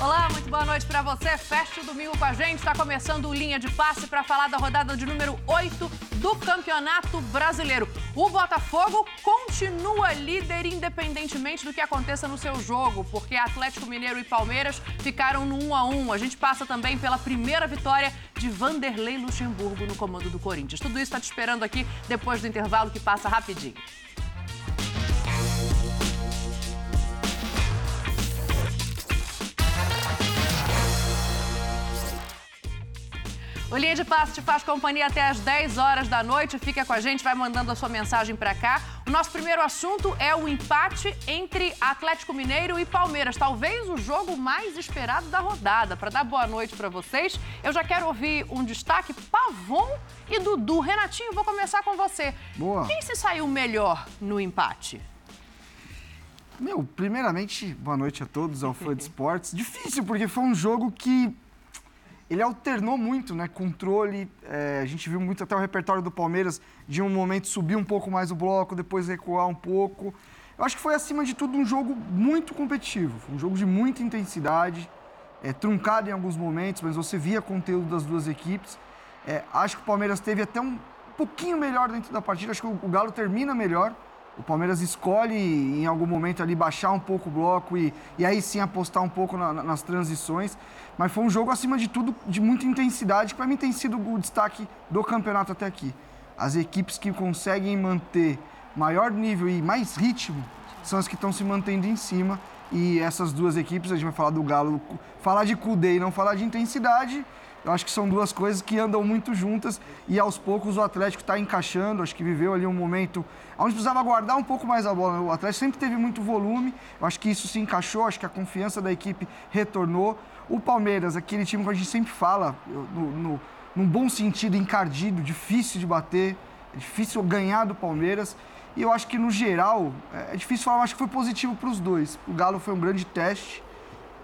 Olá, muito boa noite para você. Feche o domingo com a gente. Está começando o Linha de Passe para falar da rodada de número 8 do Campeonato Brasileiro. O Botafogo continua líder independentemente do que aconteça no seu jogo, porque Atlético Mineiro e Palmeiras ficaram no 1 a 1. A gente passa também pela primeira vitória de Vanderlei Luxemburgo no comando do Corinthians. Tudo isso está te esperando aqui depois do intervalo que passa rapidinho. O Linha de Passo te faz companhia até às 10 horas da noite. Fica com a gente, vai mandando a sua mensagem para cá. O nosso primeiro assunto é o empate entre Atlético Mineiro e Palmeiras. Talvez o jogo mais esperado da rodada. Para dar boa noite para vocês, eu já quero ouvir um destaque: Pavon e Dudu. Renatinho, vou começar com você. Boa. Quem se saiu melhor no empate? Meu, primeiramente, boa noite a todos, ao fã de esportes. Difícil, porque foi um jogo que ele alternou muito, né? Controle. É, a gente viu muito até o repertório do Palmeiras de um momento subir um pouco mais o bloco, depois recuar um pouco. Eu acho que foi, acima de tudo, um jogo muito competitivo. Um jogo de muita intensidade, é, truncado em alguns momentos, mas você via conteúdo das duas equipes. É, acho que o Palmeiras teve até um pouquinho melhor dentro da partida. Acho que o Galo termina melhor. O Palmeiras escolhe em algum momento ali baixar um pouco o bloco e, e aí sim apostar um pouco na, nas transições. Mas foi um jogo, acima de tudo, de muita intensidade, que para mim tem sido o destaque do campeonato até aqui. As equipes que conseguem manter maior nível e mais ritmo são as que estão se mantendo em cima. E essas duas equipes, a gente vai falar do Galo, falar de Cudê e não falar de intensidade, eu acho que são duas coisas que andam muito juntas e aos poucos o Atlético está encaixando. Acho que viveu ali um momento onde precisava guardar um pouco mais a bola. O Atlético sempre teve muito volume, eu acho que isso se encaixou, acho que a confiança da equipe retornou. O Palmeiras, aquele time que a gente sempre fala, no, no, num bom sentido, encardido, difícil de bater, é difícil ganhar do Palmeiras. E eu acho que, no geral, é difícil falar, acho que foi positivo para os dois. O Galo foi um grande teste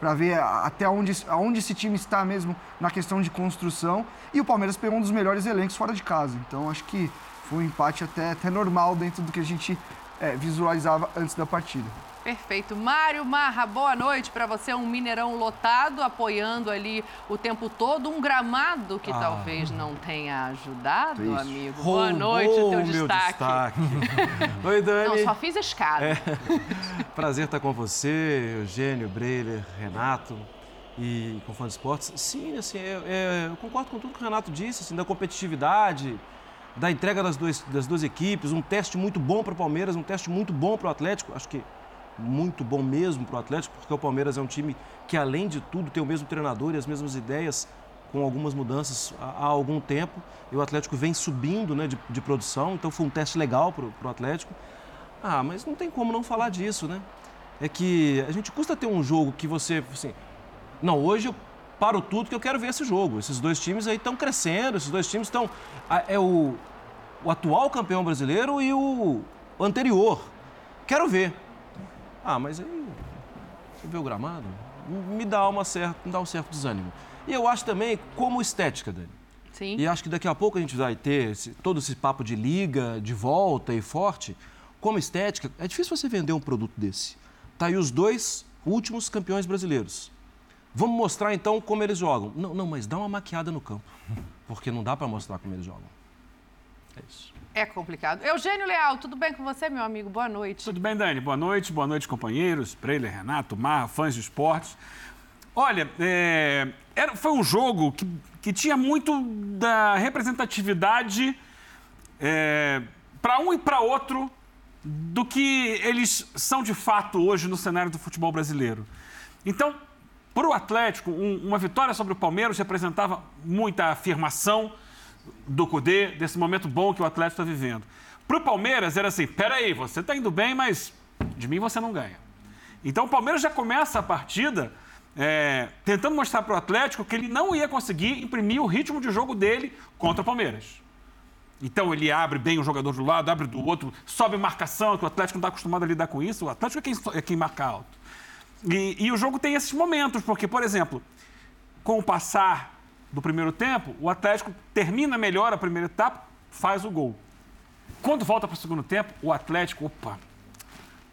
para ver até onde, onde esse time está mesmo na questão de construção. E o Palmeiras pegou um dos melhores elencos fora de casa. Então acho que foi um empate até, até normal dentro do que a gente é, visualizava antes da partida. Perfeito. Mário Marra, boa noite para você. Um Mineirão lotado, apoiando ali o tempo todo. Um gramado que ah. talvez não tenha ajudado, Triste. amigo. Roubou boa noite, teu destaque. destaque. Oi, Dani. Não, só fiz escada. É. Prazer estar com você, Eugênio, Breiler, Renato e com fã de esportes. Sim, assim, eu, é, eu, concordo com tudo que o Renato disse, assim, da competitividade, da entrega das duas, das duas equipes, um teste muito bom para o Palmeiras, um teste muito bom para o Atlético. Acho que muito bom mesmo para o Atlético, porque o Palmeiras é um time que, além de tudo, tem o mesmo treinador e as mesmas ideias, com algumas mudanças há, algum tempo. E o Atlético vem subindo né, de, de produção, então foi um teste legal para o Atlético. Ah, mas não tem como não falar disso, né? É que a gente custa ter um jogo que você, assim, não, hoje eu paro tudo que eu quero ver esse jogo. Esses dois times aí estão crescendo, esses dois times estão. É o, o atual campeão brasileiro e o anterior. Quero ver. Ah, mas aí você vê o gramado, me dá, uma certa, me dá um certo desânimo. E eu acho também como estética, Dani. Sim. E acho que daqui a pouco a gente vai ter esse, todo esse papo de liga, de volta e forte. Como estética, é difícil você vender um produto desse. Tá aí os dois últimos campeões brasileiros. Vamos mostrar então como eles jogam. Não, não, mas dá uma maquiada no campo. Porque não dá para mostrar como eles jogam. É isso. É complicado. Eugênio Leal, tudo bem com você, meu amigo? Boa noite. Tudo bem, Dani? Boa noite, boa noite, companheiros, Preiler, Renato, Marra, fãs de esportes. Olha, é, era, foi um jogo que, que tinha muito da representatividade é, para um e para outro do que eles são de fato hoje no cenário do futebol brasileiro. Então, para o Atlético, um, uma vitória sobre o Palmeiras representava muita afirmação, do Cudê, desse momento bom que o Atlético está vivendo. Para o Palmeiras era assim: peraí, você está indo bem, mas de mim você não ganha. Então o Palmeiras já começa a partida é, tentando mostrar para o Atlético que ele não ia conseguir imprimir o ritmo de jogo dele contra o Palmeiras. Então ele abre bem o jogador do lado, abre do outro, sobe marcação, que o Atlético não está acostumado a lidar com isso. O Atlético é quem, é quem marca alto. E, e o jogo tem esses momentos, porque, por exemplo, com o passar do primeiro tempo, o Atlético termina melhor a primeira etapa, faz o gol. Quando volta para o segundo tempo, o Atlético, opa,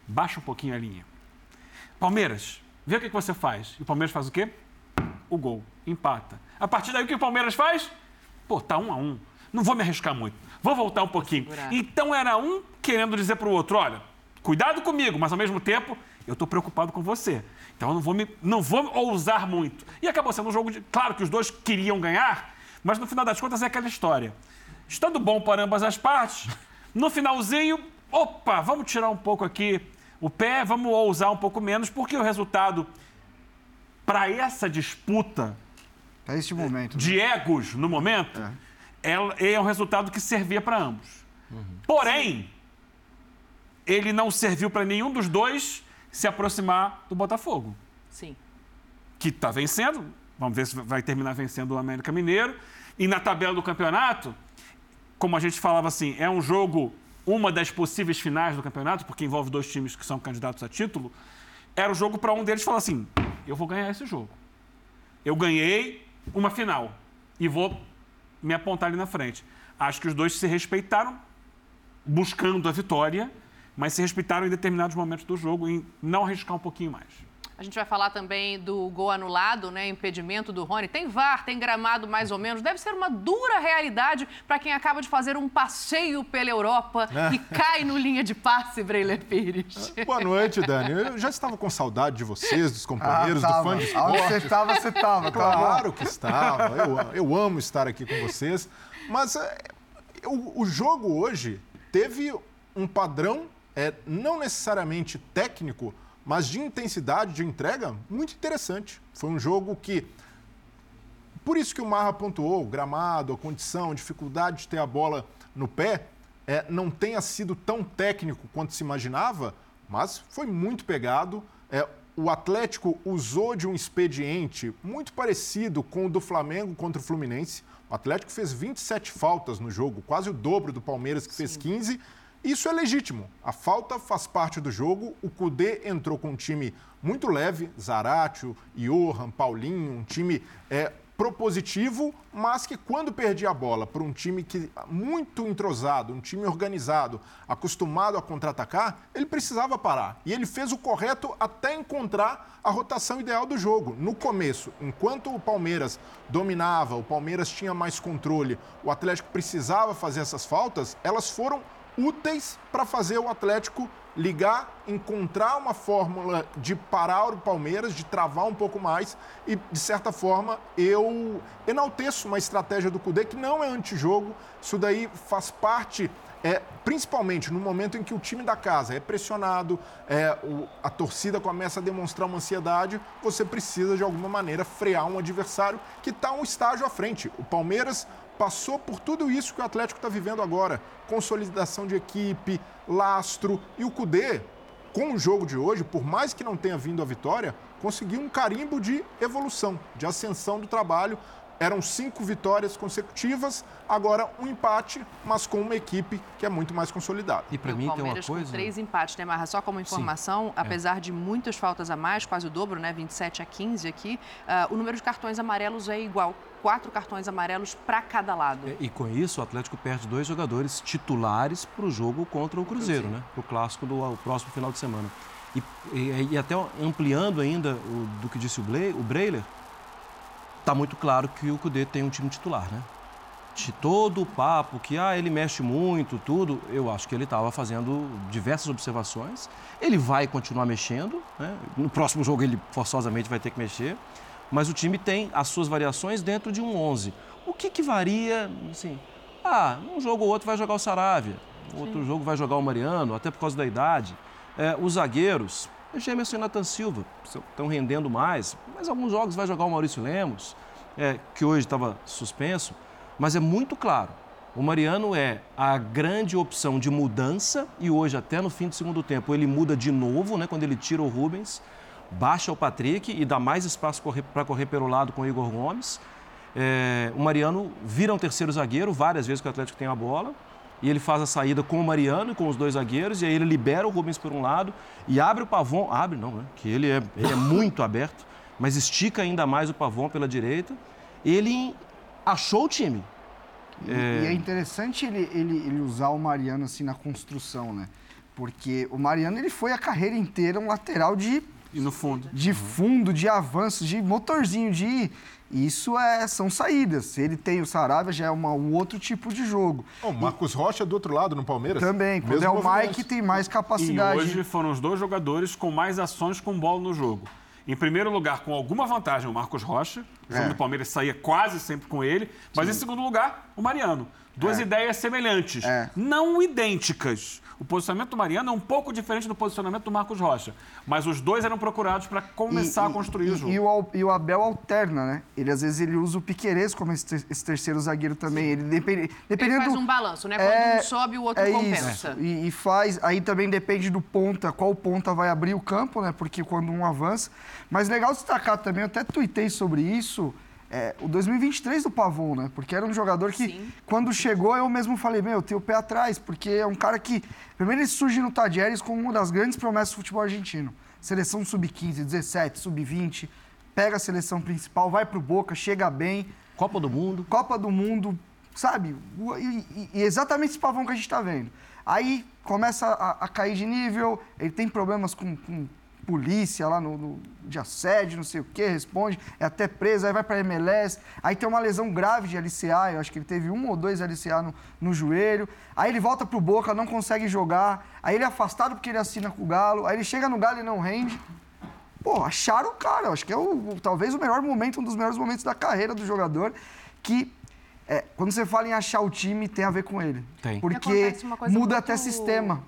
baixa um pouquinho a linha. Palmeiras, vê o que, que você faz. E o Palmeiras faz o quê? O gol, empata. A partir daí, o que o Palmeiras faz? Pô, tá um a um. Não vou me arriscar muito. Vou voltar um pouquinho. Então era um querendo dizer para o outro: olha, cuidado comigo, mas ao mesmo tempo eu estou preocupado com você. Então eu não vou, me, não vou ousar muito. E acabou sendo um jogo de. Claro que os dois queriam ganhar, mas no final das contas é aquela história. Estando bom para ambas as partes, no finalzinho, opa, vamos tirar um pouco aqui o pé, vamos ousar um pouco menos, porque o resultado para essa disputa para este momento, de né? egos no momento é, é, é um resultado que servia para ambos. Uhum. Porém, ele não serviu para nenhum dos dois se aproximar do Botafogo. Sim. Que está vencendo. Vamos ver se vai terminar vencendo o América Mineiro. E na tabela do campeonato, como a gente falava assim, é um jogo, uma das possíveis finais do campeonato, porque envolve dois times que são candidatos a título. Era o jogo para um deles falar assim: eu vou ganhar esse jogo. Eu ganhei uma final e vou me apontar ali na frente. Acho que os dois se respeitaram buscando a vitória mas se respeitaram em determinados momentos do jogo em não arriscar um pouquinho mais. A gente vai falar também do gol anulado, né? Impedimento do Rony. Tem VAR, tem gramado mais ou menos. Deve ser uma dura realidade para quem acaba de fazer um passeio pela Europa e cai no linha de passe, Breiler Pires. Boa noite, Dani. Eu já estava com saudade de vocês, dos companheiros, ah, do fã de esporte. Onde você estava, você estava. Claro que estava. Eu, eu amo estar aqui com vocês. Mas é, o, o jogo hoje teve um padrão é, não necessariamente técnico, mas de intensidade de entrega muito interessante. Foi um jogo que. Por isso que o Marra pontuou, o gramado, a condição, a dificuldade de ter a bola no pé, é, não tenha sido tão técnico quanto se imaginava, mas foi muito pegado. É, o Atlético usou de um expediente muito parecido com o do Flamengo contra o Fluminense. O Atlético fez 27 faltas no jogo, quase o dobro do Palmeiras, que Sim. fez 15 isso é legítimo. A falta faz parte do jogo. O Cudê entrou com um time muito leve, Zaratio, Johan, Paulinho, um time é, propositivo, mas que quando perdia a bola para um time que muito entrosado, um time organizado, acostumado a contra-atacar, ele precisava parar. E ele fez o correto até encontrar a rotação ideal do jogo. No começo, enquanto o Palmeiras dominava, o Palmeiras tinha mais controle, o Atlético precisava fazer essas faltas, elas foram úteis para fazer o Atlético ligar, encontrar uma fórmula de parar o Palmeiras, de travar um pouco mais e, de certa forma, eu enalteço uma estratégia do Cudê que não é antijogo, isso daí faz parte é, principalmente no momento em que o time da casa é pressionado, é, o, a torcida começa a demonstrar uma ansiedade, você precisa de alguma maneira frear um adversário que está um estágio à frente. O Palmeiras passou por tudo isso que o Atlético está vivendo agora. Consolidação de equipe, lastro. E o Cudê, com o jogo de hoje, por mais que não tenha vindo a vitória, conseguiu um carimbo de evolução, de ascensão do trabalho. Eram cinco vitórias consecutivas, agora um empate, mas com uma equipe que é muito mais consolidada. E para mim tem uma coisa. Com três empates, né, Marra? Só como informação, Sim, é. apesar é. de muitas faltas a mais, quase o dobro, né? 27 a 15 aqui, uh, o número de cartões amarelos é igual quatro cartões amarelos para cada lado. E, e, com isso, o Atlético perde dois jogadores titulares para o jogo contra o Cruzeiro, né? Para o clássico do próximo final de semana. E, e, e até ampliando ainda o, do que disse o, Ble, o Breiler, está muito claro que o Cudê tem um time titular, né? De todo o papo que ah, ele mexe muito, tudo, eu acho que ele estava fazendo diversas observações. Ele vai continuar mexendo, né? no próximo jogo ele forçosamente vai ter que mexer mas o time tem as suas variações dentro de um 11. O que, que varia, assim, ah, um jogo ou outro vai jogar o Saravia, outro Sim. jogo vai jogar o Mariano, até por causa da idade. É, os zagueiros, Gemerson e Nathan Silva estão rendendo mais, mas alguns jogos vai jogar o Maurício Lemos, é, que hoje estava suspenso, mas é muito claro, o Mariano é a grande opção de mudança e hoje, até no fim do segundo tempo, ele muda de novo, né, quando ele tira o Rubens baixa o Patrick e dá mais espaço para correr pelo lado com o Igor Gomes. É, o Mariano vira um terceiro zagueiro, várias vezes que o Atlético tem a bola. E ele faz a saída com o Mariano e com os dois zagueiros. E aí ele libera o Rubens por um lado e abre o Pavon. Abre, não, né? Que ele é, ele é muito aberto, mas estica ainda mais o Pavon pela direita. Ele achou o time. E é, e é interessante ele, ele, ele usar o Mariano assim na construção, né? Porque o Mariano ele foi a carreira inteira um lateral de e no fundo. De fundo, de avanço, de motorzinho, de. Isso é, são saídas. Se ele tem o Saravia, já é uma, um outro tipo de jogo. O Marcos e... Rocha do outro lado, no Palmeiras. Também. Quando é o Mike, tem mais capacidade. E hoje foram os dois jogadores com mais ações com bola no jogo. Em primeiro lugar, com alguma vantagem, o Marcos Rocha. O jogo é. do Palmeiras saía quase sempre com ele. Mas Sim. em segundo lugar, o Mariano. Duas é. ideias semelhantes, é. não idênticas. O posicionamento do Mariano é um pouco diferente do posicionamento do Marcos Rocha. Mas os dois eram procurados para começar e, a construir e, o jogo. E o, e o, Abel alterna, né? Ele, às vezes, ele usa o Piqueires como esse, esse terceiro zagueiro também. Ele, depende, dependendo ele faz um balanço, né? Quando é, um sobe, o outro é compensa. Isso. E, e faz... Aí também depende do ponta, qual ponta vai abrir o campo, né? Porque quando um avança... Mas legal destacar também, eu até tuitei sobre isso é, o 2023 do Pavon, né? Porque era um jogador que, Sim. quando chegou, eu mesmo falei, meu, tem o pé atrás, porque é um cara que. Primeiro, ele surge no Tadieres como uma das grandes promessas do futebol argentino. Seleção sub-15, 17, sub-20, pega a seleção principal, vai pro Boca, chega bem. Copa do Mundo. Copa do Mundo, sabe? E, e, e exatamente esse pavão que a gente está vendo. Aí começa a, a, cair de nível, ele tem problemas com, com polícia lá no, no, de assédio, não sei o quê, responde, é até preso, aí vai para MLS, aí tem uma lesão grave de LCA, eu acho que ele teve um ou dois LCA no, no joelho, aí ele volta pro Boca, não consegue jogar, aí ele é afastado porque ele assina com o Galo, aí ele chega no Galo e não rende. Pô, acharam o cara, eu acho que é o, talvez o melhor momento, um dos melhores momentos da carreira do jogador, que é, quando você fala em achar o time, tem a ver com ele. Tem. Porque muda muito... até sistema.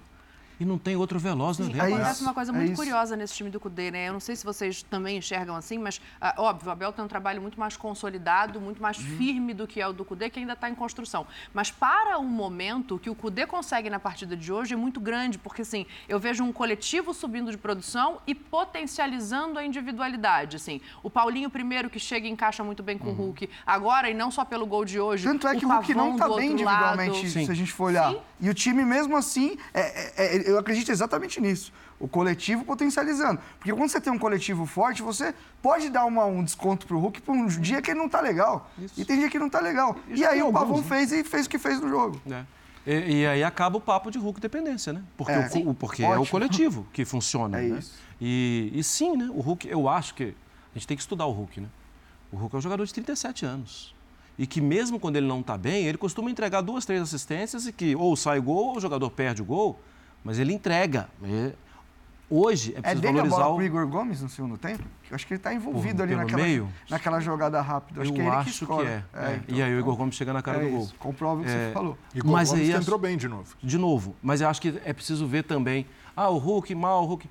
E não tem outro veloz no elenco. É acontece uma coisa é muito é curiosa nesse time do Cudê, né? Eu não sei se vocês também enxergam assim, mas, ah, óbvio, o Abel tem um trabalho muito mais consolidado, muito mais uhum. firme do que é o do Cudê, que ainda está em construção. Mas para um momento que o Cudê consegue na partida de hoje é muito grande, porque, assim, eu vejo um coletivo subindo de produção e potencializando a individualidade, assim. O Paulinho primeiro, que chega e encaixa muito bem com uhum. o Hulk, agora, e não só pelo gol de hoje, Tanto é que o, o Hulk não está bem individualmente, se a gente for olhar. Sim. E o time, mesmo assim, é, é, é eu acredito exatamente nisso. O coletivo potencializando. Porque quando você tem um coletivo forte, você pode dar uma, um desconto pro Hulk por um dia que ele não tá legal. Isso. E tem dia que não tá legal. Isso e aí o Pavão né? fez e fez o que fez no jogo. É. E, e, aí acaba o papo de Hulk dependência, né? Porque, é, o, porque é o coletivo que funciona. É né? isso. E, e sim, né? O Hulk, eu acho que a gente tem que estudar o Hulk, né? O Hulk é um jogador de 37 anos e que mesmo quando ele não está bem, ele costuma entregar duas, três assistências e que ou sai gol ou o jogador perde o gol mas ele entrega. Hoje é preciso é dele valorizar a bola o Igor Gomes no segundo tempo? Eu acho que ele está envolvido ali naquela, meio? naquela jogada rápida. Acho eu que é acho que, que, é. é. é então, e aí o Igor Gomes chega na cara é do gol. Comprova o que você falou. Igor mas Gomes aí, entrou bem de novo. De novo. Mas eu acho que é preciso ver também. Ah, o Hulk, mal, o Hulk.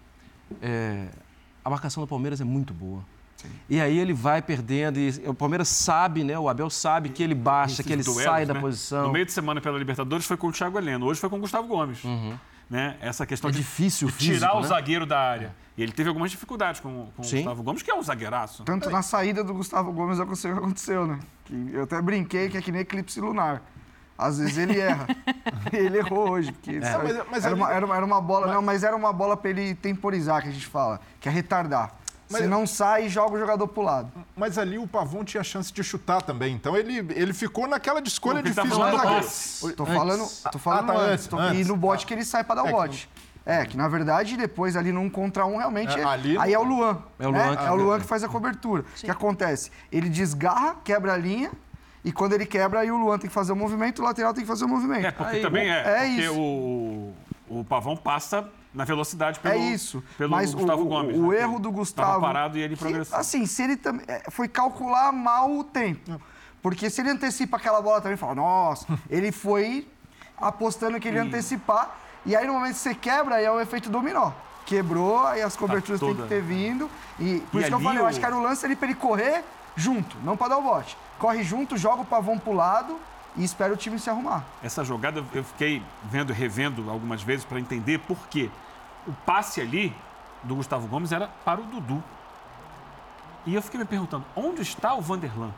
a marcação do Palmeiras é muito boa. Sim. E aí ele vai perdendo, e o Palmeiras sabe, né? O Abel sabe que ele baixa, Esses que ele duelos, sai da né? posição. No meio de semana pela Libertadores foi com o Thiago Heleno, hoje foi com o Gustavo Gomes. Uhum né, essa questão é de, difícil de físico, tirar né? o zagueiro da área. E ele teve algumas dificuldades com, com o Gustavo Gomes, que é um zagueiraço. Tanto na saída do Gustavo Gomes aconteceu o que aconteceu, né? Que eu até brinquei que é que nem eclipse lunar. Às vezes ele erra. ele errou hoje. Porque é. mas, mas era, uma, era, uma, era, uma, bola, mas... não, mas era uma bola para ele temporizar, que a gente fala, que é retardar. Mas, Você não sai e joga o jogador pro lado. Mas ali o Pavon tinha chance de chutar também. Então ele, ele ficou naquela de escolha Pô, difícil. Tá falando tô falando, tô falando ah, tá, antes. Tô, antes. E no bote que ele sai para dar o é bote. É, que na verdade depois ali num contra um realmente. É, ali aí é o Luan. É o Luan, né? que... é o Luan que faz a cobertura. O que acontece? Ele desgarra, quebra a linha. E quando ele quebra, aí o Luan tem que fazer o movimento, o lateral tem que fazer o movimento. É, porque aí, também é. É porque isso. O, o Pavão passa na velocidade pelo, é isso. pelo Mas Gustavo o, Gomes. O, né? erro do Gustavo. Tava parado e ele progressou. Assim, se ele também. É, foi calcular mal o tempo. Porque se ele antecipa aquela bola também, fala, nossa, ele foi apostando que ele ia antecipar. E aí no momento que você quebra, aí é o efeito dominó. Quebrou, aí as coberturas tá têm que ter vindo. E por e isso que eu falei, eu acho que era o lance ali pra ele correr junto, não pra dar o bote. Corre junto, joga o pavão pro lado e espera o time se arrumar. Essa jogada eu fiquei vendo e revendo algumas vezes para entender por quê. O passe ali do Gustavo Gomes era para o Dudu. E eu fiquei me perguntando, onde está o Vanderlan?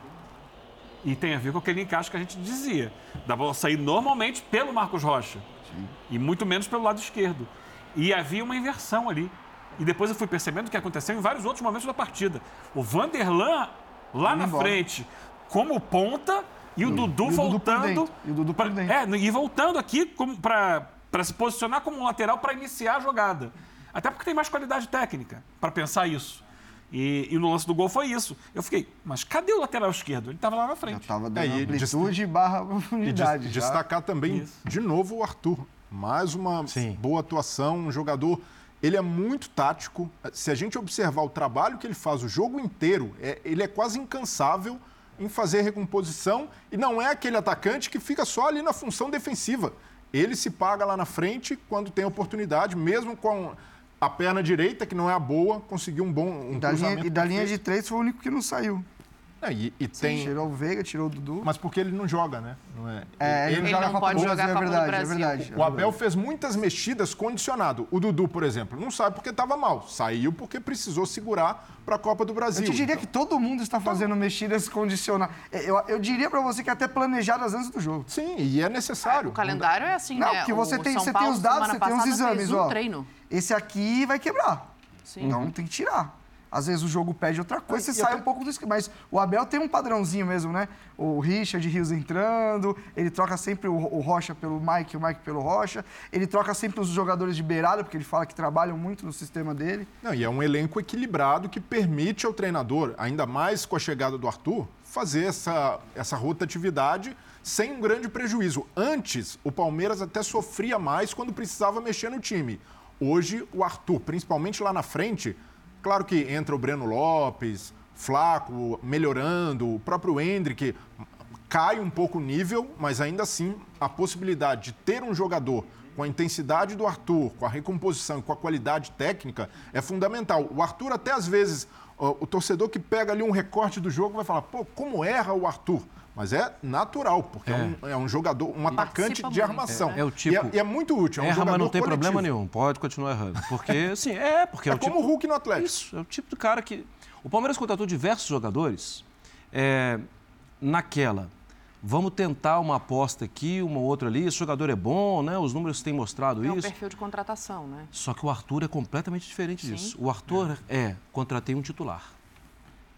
E tem a ver com aquele encaixe que a gente dizia. Da bola sair normalmente pelo Marcos Rocha. Sim. E muito menos pelo lado esquerdo. E havia uma inversão ali. E depois eu fui percebendo o que aconteceu em vários outros momentos da partida. O Vanderlan, lá na embora. frente, como ponta e o Dudu e o Dudu voltando. E o Dudu pra- dentro. É, e voltando aqui para se posicionar como um lateral para iniciar a jogada. Até porque tem mais qualidade técnica para pensar isso. E, e no lance do gol foi isso. Eu fiquei, mas cadê o lateral esquerdo? Ele estava lá na Já frente. tava dando É, e amplitude barra E profundidade. des- já. destacar também, Isso. de novo, o Arthur. Mais uma Sim. boa atuação, um jogador. Ele é muito tático. Se a gente observar o trabalho que ele faz o jogo inteiro, é- ele é quase incansável em fazer recomposição e não é aquele atacante que fica só ali na função defensiva. Ele se paga lá na frente quando tem oportunidade, mesmo com a perna direita, que não é a boa, conseguiu um bom um Da linha, cruzamento e da linha de três foi o único que não saiu. É, e, e tem, Tirou o Veiga, tirou o Dudu. mas porque ele não joga, né? Não é, É, ele, Ele joga não a Copa pode do jogar Brasil, a Copa do é verdade, Brasil. é verdade. O Abel fez muitas mexidas condicionado. O Dudu, por exemplo, não sai porque estava mal. Saiu porque precisou segurar para a Copa do Brasil. Eu te diria que todo mundo está fazendo mexidas condicionais. Eu, eu diria pra você que até planejadas antes do jogo. Sim, e é necessário. O calendário é assim, Não, né? porque você O tem, São você tem Paulo, os dados, você tem os exames, fez um ó. treino. Esse aqui vai quebrar. Sim. Então tem que tirar. Às vezes o jogo pede outra coisa, E você sai até- um pouco do esquema. Mas o Abel tem um padrãozinho mesmo, né? O Richard Rios entrando, ele troca sempre o, o Rocha pelo Mike, o Mike pelo Rocha. Ele troca sempre os jogadores de beirada, porque ele fala que trabalham muito no sistema dele. Não, e é um elenco equilibrado que permite ao treinador, ainda mais com a chegada do Arthur, fazer essa, essa rotatividade sem um grande prejuízo. Antes, o Palmeiras até sofria mais quando precisava mexer no time. Hoje, o Arthur, principalmente lá na frente, claro que entra o Breno Lopes, Flaco melhorando, o próprio Hendrick cai um pouco o nível, mas ainda assim a possibilidade de ter um jogador com a intensidade do Arthur, com a recomposição e com a qualidade técnica é fundamental. O Arthur até às vezes, o torcedor que pega ali um recorte do jogo vai falar, pô, como erra o Arthur? Mas é natural, porque é, um, é um jogador, um atacante Participa de armação. É- é o tipo- E é, e é muito útil, é um Erra, mas não tem problema coletivo. nenhum. Pode continuar errando. Porque, assim, é, porque é, É o como tipo... o Hulk no Atlético. Isso, é o tipo do cara que. O Palmeiras contratou diversos jogadores é, naquela. Vamos tentar uma aposta aqui, uma outra ali. Esse jogador é bom, né? Os números têm mostrado É um isso. perfil de contratação, né? Só que o Arthur é completamente diferente disso. O Arthur é. contratei um titular.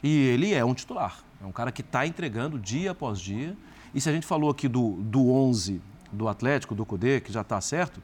E ele é um titular. É um cara que está entregando dia após dia. E se a gente falou aqui do, do 11 do Atlético, do Cudê, que já está certo,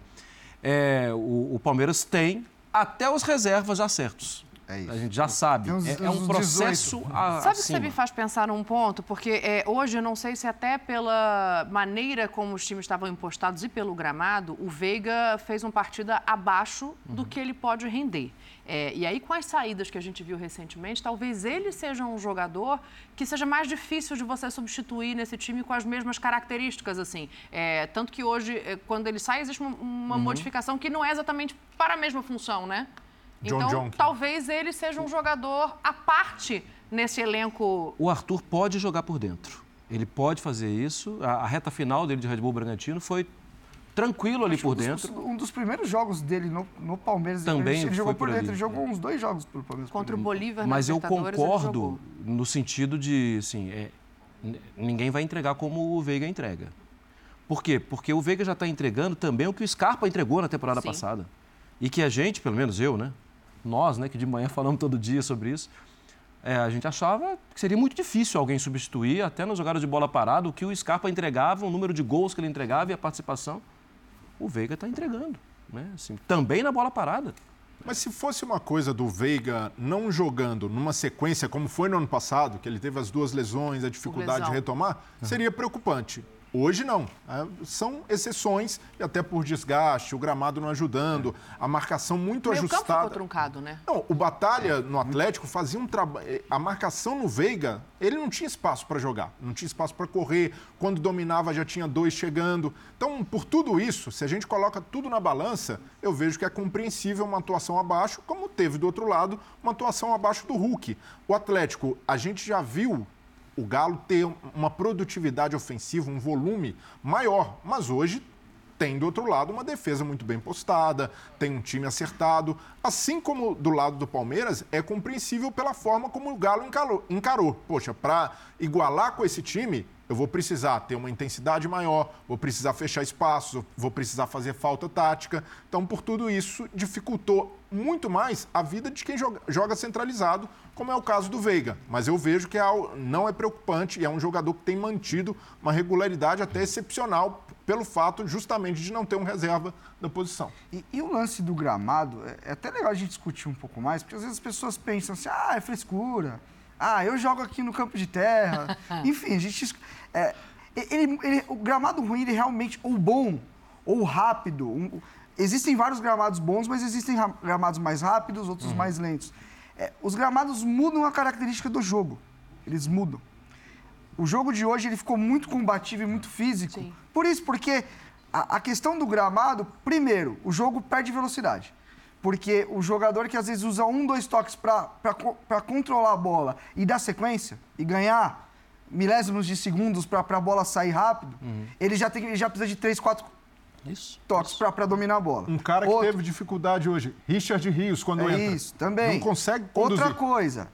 é, o, o Palmeiras tem até os reservas já certos. É isso. A gente já sabe. Uns- é, é um processo 18. a, Sabe o que me faz pensar num ponto? Porque é, hoje, eu não sei se até pela maneira como os times estavam impostados e pelo gramado, o Veiga fez uma partida abaixo do que ele pode render. É, e aí, com as saídas que a gente viu recentemente, talvez ele seja um jogador que seja mais difícil de você substituir nesse time com as mesmas características, assim. É, tanto que hoje, é, quando ele sai, existe uma, uma modificação que não é exatamente para a mesma função, né? John então, John, talvez ele seja um jogador à parte nesse elenco. O Arthur pode jogar por dentro. Ele pode fazer isso. A, a reta final dele de Red Bull Bragantino foi tranquilo ali por Um dos- dentro. Um dos primeiros jogos dele no, no Palmeiras. Também ele foi jogou por dentro. Ele jogou uns dois jogos pelo Palmeiras. Contra o. Bolívar Mas eu ele concordo jogou. no sentido de, assim, é, ninguém vai entregar como o Veiga entrega. Por quê? Porque o Veiga já está entregando também o que o Scarpa entregou na temporada Sim. passada. E que a gente, pelo menos eu, né? Nós, né, que de manhã falamos todo dia sobre isso, é, a gente achava que seria muito difícil alguém substituir, até nas jogadas de bola parada, o que o Scarpa entregava, o número de gols que ele entregava e a participação. O Veiga está entregando. Né? Assim, também na bola parada. Mas se fosse uma coisa do Veiga não jogando numa sequência como foi no ano passado, que ele teve as duas lesões, a dificuldade de retomar, seria preocupante. Hoje não. É, são exceções, e até por desgaste, o gramado não ajudando, a marcação muito O meio campo ficou ajustada. truncado, né? Não, o Batalha no Atlético fazia um trabalho. A marcação no Veiga, ele não tinha espaço para jogar, não tinha espaço para correr. Quando dominava, já tinha dois chegando. Então, por tudo isso, se a gente coloca tudo na balança, eu vejo que é compreensível uma atuação abaixo, como teve do outro lado uma atuação abaixo do Hulk. O Atlético, a gente já viu o Galo ter uma produtividade ofensiva, um volume maior, mas hoje tem do outro lado uma defesa muito bem postada, tem um time acertado. Assim como do lado do Palmeiras, é compreensível pela forma como o Galo encarou. encarou. Poxa, para igualar com esse time, eu vou precisar ter uma intensidade maior, vou precisar fechar espaços, vou precisar fazer falta tática. Então, por tudo isso, dificultou muito mais a vida de quem joga, joga centralizado, como é o caso do Veiga. Mas eu vejo que é não é preocupante e é um jogador que tem mantido uma regularidade até excepcional pelo fato justamente de não ter um reserva da posição. E, e, o lance do gramado, é, é, até legal a gente discutir um pouco mais, porque às vezes as pessoas pensam assim, ah, é frescura, ah, eu jogo aqui no campo de terra. Enfim, a gente. É, ele, ele, o gramado ruim, ele realmente, ou bom, ou rápido. Um, existem vários gramados bons, mas existem gramados mais rápidos, outros uhum. mais lentos. É, os gramados mudam a característica do jogo. Eles mudam. O jogo de hoje ele ficou muito combativo e muito físico. Sim. Por isso, porque a, a questão do gramado, primeiro, o jogo perde velocidade. Porque o jogador que às vezes usa um, dois toques para controlar a bola e dar sequência e ganhar milésimos de segundos para a bola sair rápido, uhum. ele, já tem, ele já precisa de três, quatro isso, toques para dominar a bola. Um cara que Outro, teve dificuldade hoje, Richard Rios, quando é entra. Isso, também. Não consegue conduzir. Outra coisa,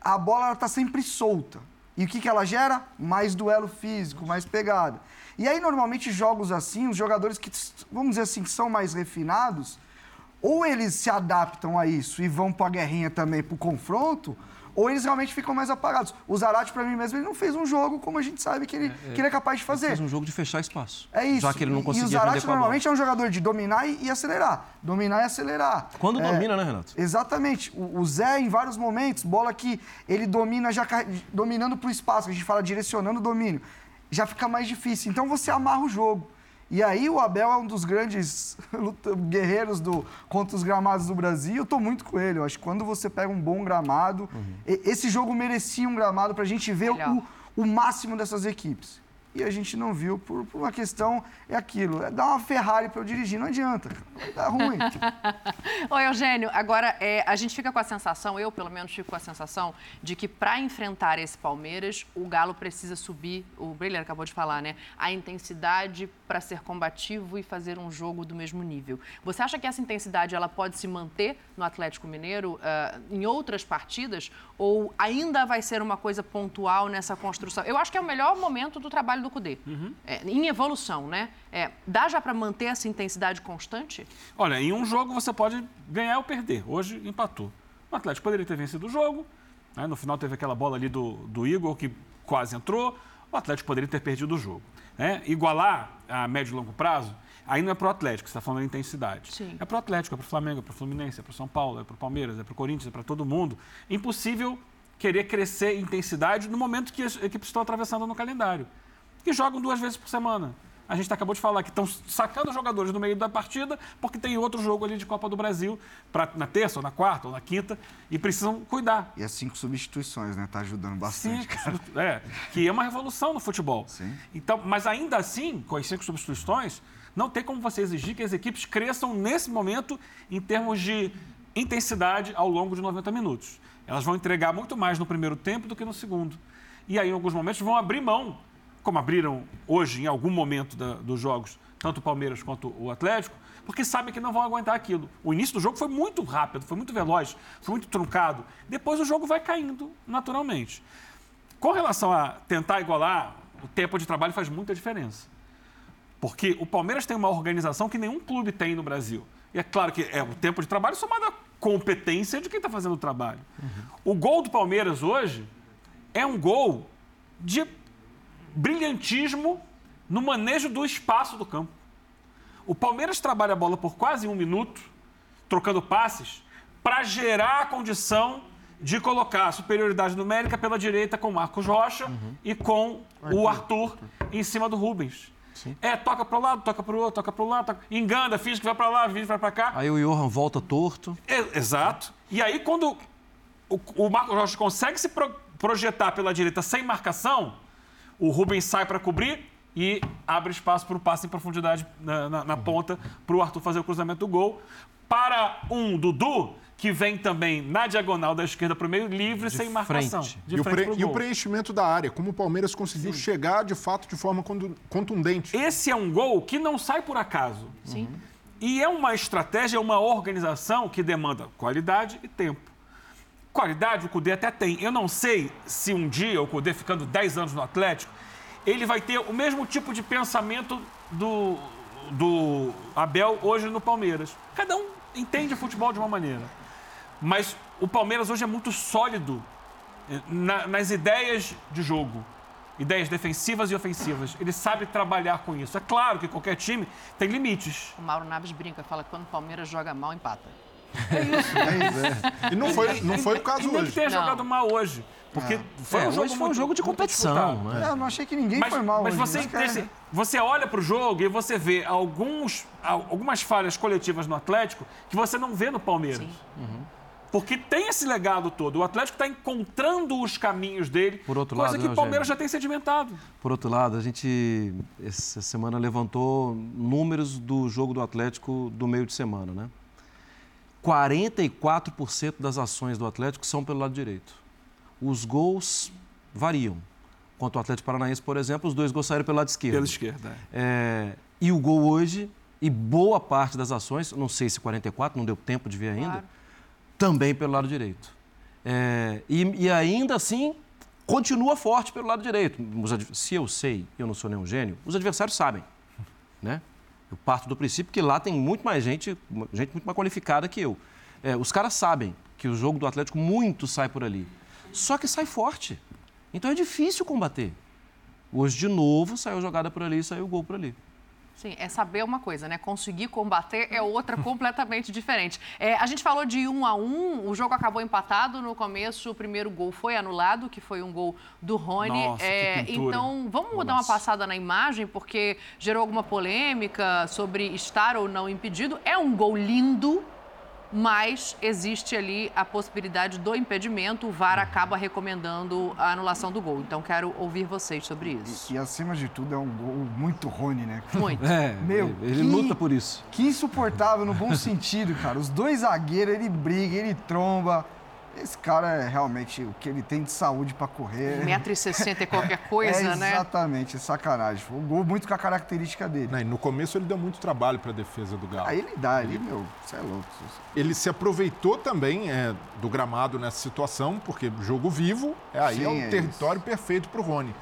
a bola está sempre solta. E o que, que ela gera? Mais duelo físico, mais pegada. E aí, normalmente, jogos assim, os jogadores que, vamos dizer assim, que são mais refinados, ou eles se adaptam a isso e vão para a guerrinha também, para o confronto, ou eles realmente ficam mais apagados. O Zarate, para mim mesmo, ele não fez um jogo como a gente sabe que ele é, é, que ele é capaz de fazer. Ele fez um jogo de fechar espaço. É isso. Já que ele não conseguia E o Zarate normalmente é um jogador de dominar e, e, acelerar. Dominar e acelerar. Quando é, domina, né, Renato? Exatamente. O, o, Zé, em vários momentos, bola que ele domina já dominando para o espaço, a gente fala direcionando o domínio, já fica mais difícil. Então você amarra o jogo. E aí o Abel é um dos grandes guerreiros do, contra os gramados do Brasil. Eu estou muito com ele. Eu acho que quando você pega um bom gramado, uhum. esse jogo merecia um gramado para a gente ver o, o máximo dessas equipes e a gente não viu por, por uma questão, é aquilo, é dar uma Ferrari para eu dirigir, não adianta, dar ruim. Oi, Eugênio, agora é, a gente fica com a sensação, eu pelo menos fico com a sensação, de que para enfrentar esse Palmeiras, o Galo precisa subir, o Brilhar acabou de falar, né, a intensidade para ser combativo e fazer um jogo do mesmo nível. Você acha que essa intensidade ela pode se manter no Atlético Mineiro uh, em outras partidas ou ainda vai ser uma coisa pontual nessa construção? Eu acho que é o melhor momento do trabalho do Cudê, uhum. é, em evolução, né? É, dá já para manter essa intensidade constante? Olha, em um jogo você pode ganhar ou perder. Hoje empatou. O Atlético poderia ter vencido o jogo. Né? No final teve aquela bola ali do, do Igor que quase entrou. O Atlético poderia ter perdido o jogo. Né? Igualar a médio e longo prazo, aí não é para o Atlético, você está falando de intensidade. Sim. É para o Atlético, é para o Flamengo, é para o Fluminense, é para o São Paulo, é para o Palmeiras, é para o Corinthians, é para todo mundo. Impossível querer crescer intensidade no momento que as equipes estão atravessando no calendário. Que jogam duas vezes por semana. A gente acabou de falar que estão sacando jogadores no meio da partida porque tem outro jogo ali de Copa do Brasil pra, na terça, ou na quarta, ou na quinta, e precisam cuidar. E as cinco substituições, né? Tá ajudando bastante. Sim, é, que é uma revolução no futebol. Sim. Então, mas ainda assim, com as cinco substituições, não tem como você exigir que as equipes cresçam nesse momento em termos de intensidade ao longo de 90 minutos. Elas vão entregar muito mais no primeiro tempo do que no segundo. E aí, em alguns momentos, vão abrir mão como abriram hoje em algum momento da, dos jogos, tanto o Palmeiras quanto o Atlético, porque sabem que não vão aguentar aquilo. O início do jogo foi muito rápido, foi muito veloz, foi muito truncado. Depois o jogo vai caindo naturalmente. Com relação a tentar igualar, o tempo de trabalho faz muita diferença. Porque o Palmeiras tem uma organização que nenhum clube tem no Brasil. E é claro que é o tempo de trabalho somado à competência de quem está fazendo o trabalho. Uhum. O gol do Palmeiras hoje é um gol de brilhantismo no manejo do espaço do campo. O Palmeiras trabalha a bola por quase um minuto, trocando passes, para gerar a condição de colocar a superioridade numérica pela direita com Marcos Rocha uhum. e com Arthur. o Arthur em cima do Rubens. Sim. É, toca para o lado, toca para o outro, toca para o lado, toca... engana, finge que vai para lá, finge que vai para cá. Aí o Johan volta torto. É, exato. E aí quando o, o Marcos Rocha consegue se pro, projetar pela direita sem marcação, o Rubens sai para cobrir e abre espaço para o passe em profundidade na, na, na ponta para o Arthur fazer o cruzamento do gol. Para um Dudu, que vem também na diagonal da esquerda para o meio, livre, de sem marcação. e, o pre... e, o preenchimento da área, como o Palmeiras conseguiu Sim. chegar de fato de forma contundente. Esse é um gol que não sai por acaso. Sim. Uhum. E é uma estratégia, uma organização que demanda qualidade e tempo. Qualidade o Cudê até tem. Eu não sei se um dia o Cudê, ficando 10 anos no Atlético, ele vai ter o mesmo tipo de pensamento do, do Abel hoje no Palmeiras. Cada um entende futebol de uma maneira. Mas o Palmeiras hoje é muito sólido eh, na, nas ideias de jogo. Ideias defensivas e ofensivas. Ele sabe trabalhar com isso. É claro que qualquer time tem limites. O Mauro Naves brinca, fala que quando o Palmeiras joga mal, empata. E não foi, não foi o caso Nem que hoje. tenha Não. jogado mal hoje. Porque foi, É, um jogo hoje foi um jogo de competição. né? É, eu não achei que ninguém Mas, foi mal mas hoje. você, Isso é- esse- você olha para o jogo e você vê alguns, al- algumas falhas coletivas no Atlético que você não vê no Palmeiras. Uhum. Porque tem esse legado todo. O Atlético está encontrando os caminhos dele, Por outro coisa lado, que né, o Palmeiras já tem sedimentado. Por outro lado, a gente essa semana levantou números do jogo do Atlético do meio de semana, né? 44% das ações do Atlético são pelo lado direito. Os gols variam. Quanto o Atlético Paranaense, por exemplo, os dois gols saíram pelo lado esquerdo. Pela esquerda. é. É, e o gol hoje, e boa parte das ações, não sei se 44, não deu tempo de ver ainda, Claro. também pelo lado direito. É, e, e ainda assim, continua forte pelo lado direito. Se eu sei, eu não sou nenhum gênio, os adversários sabem. Né? Eu parto do princípio que lá tem muito mais gente, gente muito mais qualificada que eu. É, os caras sabem que o jogo do Atlético muito sai por ali. Só que sai forte. Então é difícil combater. Hoje, de novo, saiu jogada por ali saiu gol por ali. Sim, é saber uma coisa, né? Conseguir combater é outra completamente diferente. É, a gente falou de um a um, o jogo acabou empatado no começo, o primeiro gol foi anulado, que foi um gol do Rony. Nossa, É, então, vamos dar uma passada na imagem, porque gerou alguma polêmica sobre estar ou não impedido. É um gol lindo, mas existe ali a possibilidade do impedimento. O VAR acaba recomendando a anulação do gol. Então, quero ouvir vocês sobre isso. E acima de tudo é um gol muito Rony, né? Muito. É, Meu, ele que- luta por isso. Que insuportável no bom sentido, cara. Os dois zagueiros, ele briga, ele tromba. Esse cara é realmente o que ele tem de saúde pra correr. 1,60m e qualquer coisa, é né? exatamente, é sacanagem. Um gol muito com a característica dele. E No começo ele deu muito trabalho para a defesa do Galo. Aí ele dá, ali, meu, você é louco. Ele se aproveitou também é, do gramado nessa situação, porque jogo vivo, é, aí Sim, é o é território perfeito para o Rony.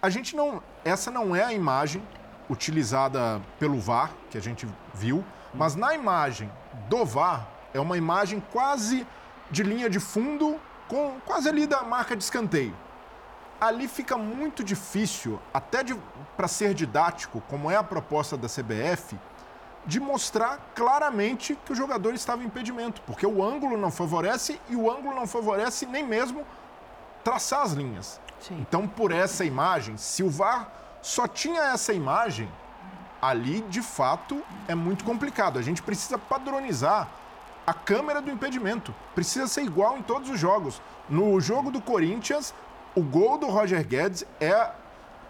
A gente não. Essa não é a imagem utilizada pelo VAR, que a gente viu, mas na imagem do VAR é uma imagem quase de linha de fundo, com quase ali da marca de escanteio. Ali fica muito difícil, até para ser didático, como é a proposta da CBF, de mostrar claramente que o jogador estava em impedimento, porque o ângulo não favorece e o ângulo não favorece nem mesmo traçar as linhas. Sim. Então, por essa imagem, se o VAR só tinha essa imagem, ali de fato é muito complicado. A gente precisa padronizar a câmera do impedimento. Precisa ser igual em todos os jogos. No jogo do Corinthians, o gol do Roger Guedes é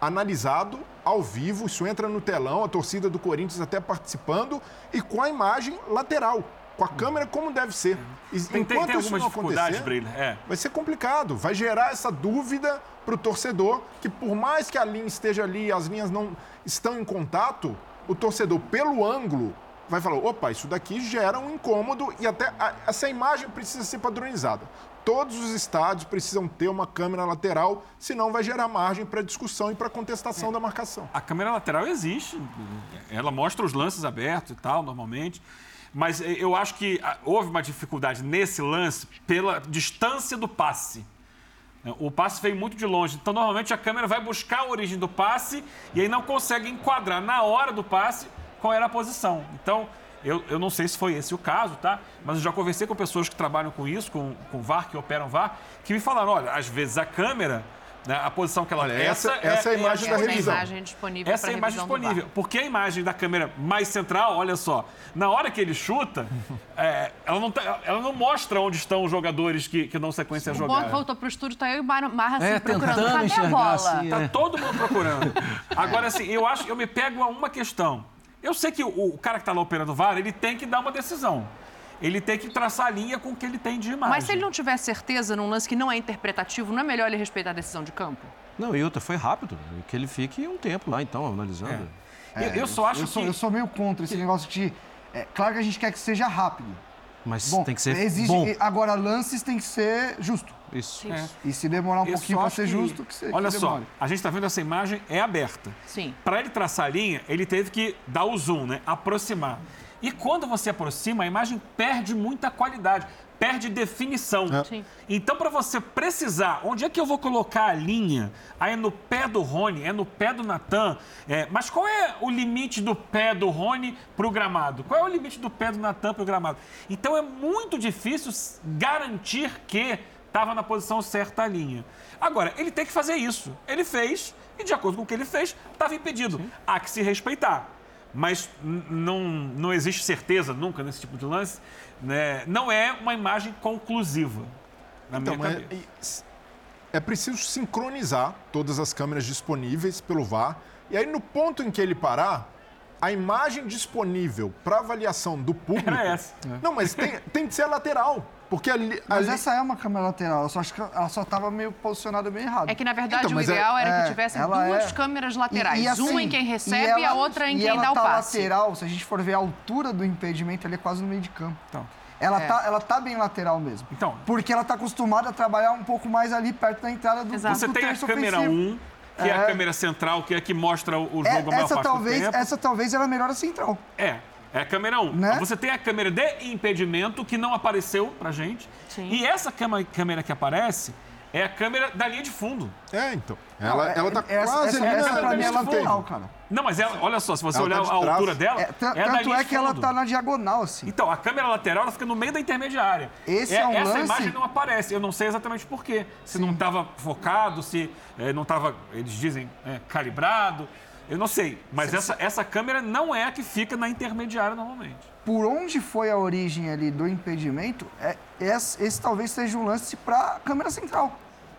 analisado ao vivo, isso entra no telão, a torcida do Corinthians até participando e com a imagem lateral, com a câmera como deve ser. E Tem, tem, enquanto tem isso algumas não acontecer, Brilha. É. vai ser complicado, vai gerar essa dúvida para o torcedor que por mais que a linha esteja ali e as linhas não estão em contato, o torcedor pelo ângulo vai falar, opa, isso daqui gera um incômodo e até a- essa imagem precisa ser padronizada. Todos os estádios precisam ter uma câmera lateral, senão vai gerar margem para discussão e para contestação da marcação. A câmera lateral existe, ela mostra os lances abertos e tal, normalmente. Mas eu acho que ah, houve uma dificuldade nesse lance pela distância do passe. O passe veio muito de longe, então normalmente a câmera vai buscar a origem do passe e aí não consegue enquadrar na hora do passe qual era a posição. Então, eu, eu não sei se foi esse o caso, tá? Mas eu já conversei com pessoas que trabalham com isso, com, com VAR, que operam VAR, que me falaram: olha, às vezes a câmera, né, a posição que ela Olha, essa- essa é a imagem da Essa é a revisão. imagem disponível essa para é a imagem revisão disponível. Porque a imagem da câmera mais central, olha só, na hora que ele chuta, é, ela, não tá- ela não mostra onde estão os jogadores que, que dão sequência a O é jogar. que voltou pro estúdio, tá eu e o Mar- Marra assim, É, procurando. tentando Cadê a bola? assim, Tá É. todo mundo procurando. Agora, assim, eu acho eu me pego a uma questão. Eu sei que o, o cara que está lá operando o VAR, ele tem que dar uma decisão. Ele tem que traçar a linha com o que ele tem de imagem. Mas se ele não tiver certeza num lance que não é interpretativo, não é melhor ele respeitar a decisão de campo? Não, e outra, foi rápido. Que ele fique um tempo lá, então, analisando. Eu, eu só acho eu sou, que... eu sou meio contra esse negócio de. É, claro que a gente quer que seja rápido. Mas Bom, tem que ser exige- bom. Agora, lances tem que ser justo. Isso. É. E se demorar um Eu pouquinho para ser que- justo, que você Olha que só, a gente está vendo essa imagem, é aberta. Sim. Para ele traçar a linha, ele teve que dar o zoom, né? Aproximar. E quando você aproxima, a imagem perde muita qualidade, perde definição. Sim. Então, para você precisar, onde é que eu vou colocar a linha? Aí é no pé do Rony, é no pé do Natan. É, mas qual é o limite do pé do Rony para o gramado? Qual é o limite do pé do Natan para o gramado? Então, é muito difícil garantir que estava na posição certa a linha. Agora, ele tem que fazer isso. Ele fez, e de acordo com o que ele fez, estava impedido. Há que se respeitar. Mas não, não existe certeza nunca nesse tipo de lance. Né? Não é uma imagem conclusiva, na minha Então, é, cabeça. é preciso sincronizar todas as câmeras disponíveis pelo VAR. E aí, no ponto em que ele parar, a imagem disponível para avaliação do público. Era essa. Não, mas tem, tem que ser a lateral. Porque ali. Mas ali- essa é uma câmera lateral, eu só acho que ela só estava meio posicionada meio errado. É que, na verdade, Então, o é- ideal era É, que tivessem ela duas é- câmeras laterais. E- e uma assim, em quem e recebe e, a ela- outra em e quem ela dá o tá passe. lateral, se a gente for ver a altura do impedimento, ele é quase no meio de campo. Então. Ela, É. tá, ela tá bem lateral mesmo. Então. Porque ela tá acostumada a trabalhar um pouco mais ali perto da entrada do, Exato. do Você tem a terço câmera ofensivo. 1, que é. a É. câmera central, que é a que mostra o o jogo É, a maior essa, parte talvez, do tempo. essa talvez era melhor a central. É, é a câmera 1. Né? Você tem a câmera de impedimento, que não apareceu pra gente. Sim. E essa câmera, que aparece é a câmera da linha de fundo. É, então. Ela, ela tá essa, quase essa, ali essa na pra mim é linha de lateral, fundo. cara. Não, mas ela, olha só, se você Ela olhar tá a altura dela, É, é, t- da tanto linha é de que ela tá na diagonal, assim. Então, a câmera lateral ela fica no meio da intermediária. Esse é um Essa lance- imagem não aparece. Eu não sei exatamente por quê. Se não estava focado, se eh, não estava, eles dizem, eh, calibrado. Eu não sei. Mas essa, essa câmera não é a que fica na intermediária normalmente. Por onde foi a origem ali do impedimento, é, esse, esse talvez seja um lance pra câmera central.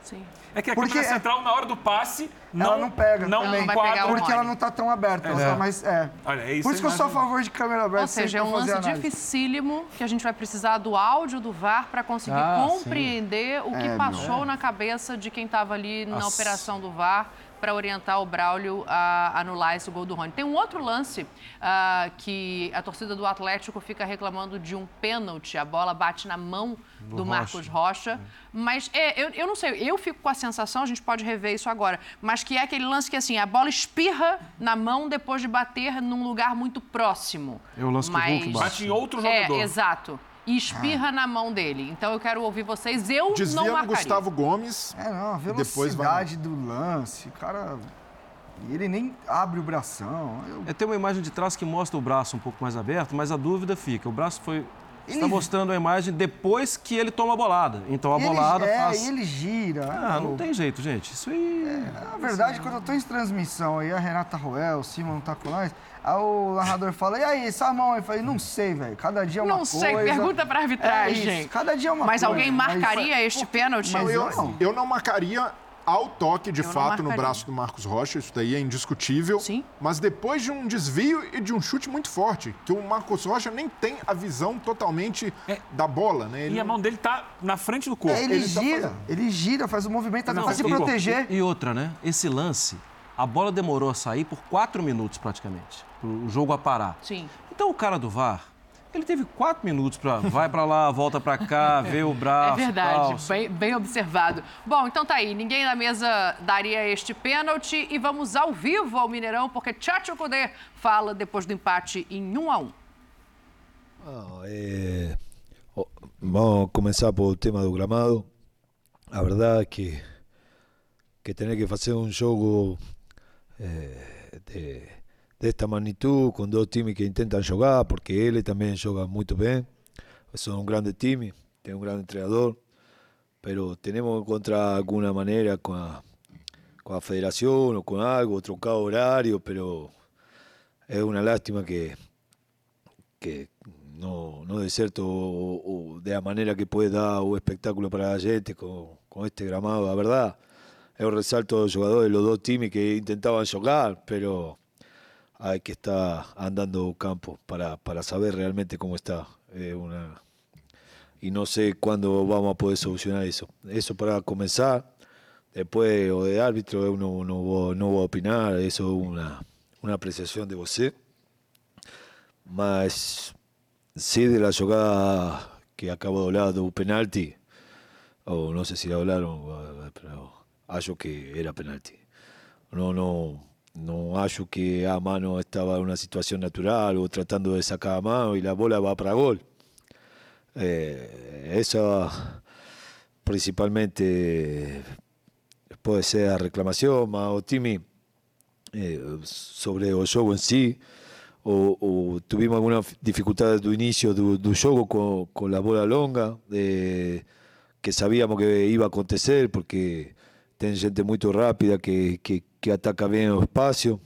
Sim. É que a Porque câmera é- central, na hora do passe, não, ela não pega não também. Não vai enquadra. pegar o Porque ela não tá tão aberta. ela tá mais, é. Olha, é isso Por isso que eu a sou a favor de câmera aberta. Ou seja, é um lance dificílimo que a gente vai precisar do áudio do VAR para conseguir Ah, compreender o que É, passou na cabeça de quem estava ali na Nossa. operação do VAR para orientar o Braulio a anular esse gol do Rony. Tem um outro lance ah, que a torcida do Atlético fica reclamando de um pênalti. A bola bate na mão do, Do Marcos Rocha. Rocha. Mas é, eu, eu não sei, eu fico com a sensação, a gente pode rever isso agora, mas que é aquele lance que assim, a bola espirra na mão depois de bater num lugar muito próximo. É o lance que o Hulk Mas- bate. Bate em outro É, jogador. exato. E espirra na mão dele. Então eu quero ouvir vocês. Eu Desvia não marcaria. Gustavo Gomes. É, não, a Depois vai- velocidade do lance, o cara. Ele nem abre o bração. Eu- É, tem uma imagem de trás que mostra o braço um pouco mais aberto, mas a dúvida fica. O braço foi. Está Ele- mostrando a imagem depois que ele toma a bolada. Então a ele, bolada é, faz. ele gira. Ah, não Eu- tem jeito, gente. Isso aí. Na verdade, quando eu tô em transmissão aí, a Renata Roel, o Simon não tá com nós, aí o narrador fala, e aí, essa mão? Eu falei, não sei, velho. Cada dia é uma Não coisa. sei, pergunta pra É arbitragem. isso, cada dia é uma Mas coisa. alguém Mas- marcaria este pênalti? Mas eu, não. eu não marcaria ao toque, de Eu não fato, no marcaria. braço do Marcos Rocha. Isso daí é indiscutível. Sim. Mas depois de um desvio e de um chute muito forte, que o Marcos Rocha nem tem a visão totalmente É. da bola, né? Ele E a não- mão dele tá na frente do corpo. É, ele, ele tá gira, fazendo. ele gira, faz o movimento Não, pra se e- proteger. E outra, né? Esse lance, a bola demorou a sair por quatro minutos praticamente. O jogo a parar. Sim. Então o cara do VAR, ele teve quatro minutos para vai para lá, volta para cá, vê o braço. É verdade, bem, bem observado. Bom, então tá aí. Ninguém na mesa daria este pênalti e vamos ao vivo ao Mineirão, porque Tchatcho Kudê fala depois do empate em 1 a 1 No, eh, o- vamos a comenzar por el tema do gramado. La verdad que, que tener que hacer un juego eh, de, de esta magnitud con dos times que intentan jugar, porque él también juega muy bien. Son un grande time, tiene un gran entrenador, pero tenemos que encontrar alguna manera con la, con la federación o con algo, trocar horario, pero es una lástima que, que no, no de cierto o, o de la manera que puede dar un espectáculo para la gente con, con este gramado, la verdad. Eu resalto los jugadores, los dos times que intentaban jugar, pero hay que estar andando campo para, para saber realmente cómo está. Eh, una, y no sé cuándo vamos a poder solucionar eso. Eso para comenzar. Después, o de árbitro, eu no, no, voy a opinar, eso es una, una apreciación de você. Mas sí de la jugada que acabo de hablar do penalti, o no sé si hablaron, pero acho que era penalti. No, no, no acho que a mano estaba en una situación natural o tratando de sacar a mano y la bola va para gol. Eh, esa principalmente puede ser reclamación, o Timmy eh, sobre el juego en sí, o, o tuvimos alguna dificultad do inicio do jogo con, con la bola longa, eh, que sabíamos que iba a acontecer, porque tem gente muito rápida que, que, que ataca bem o espaço,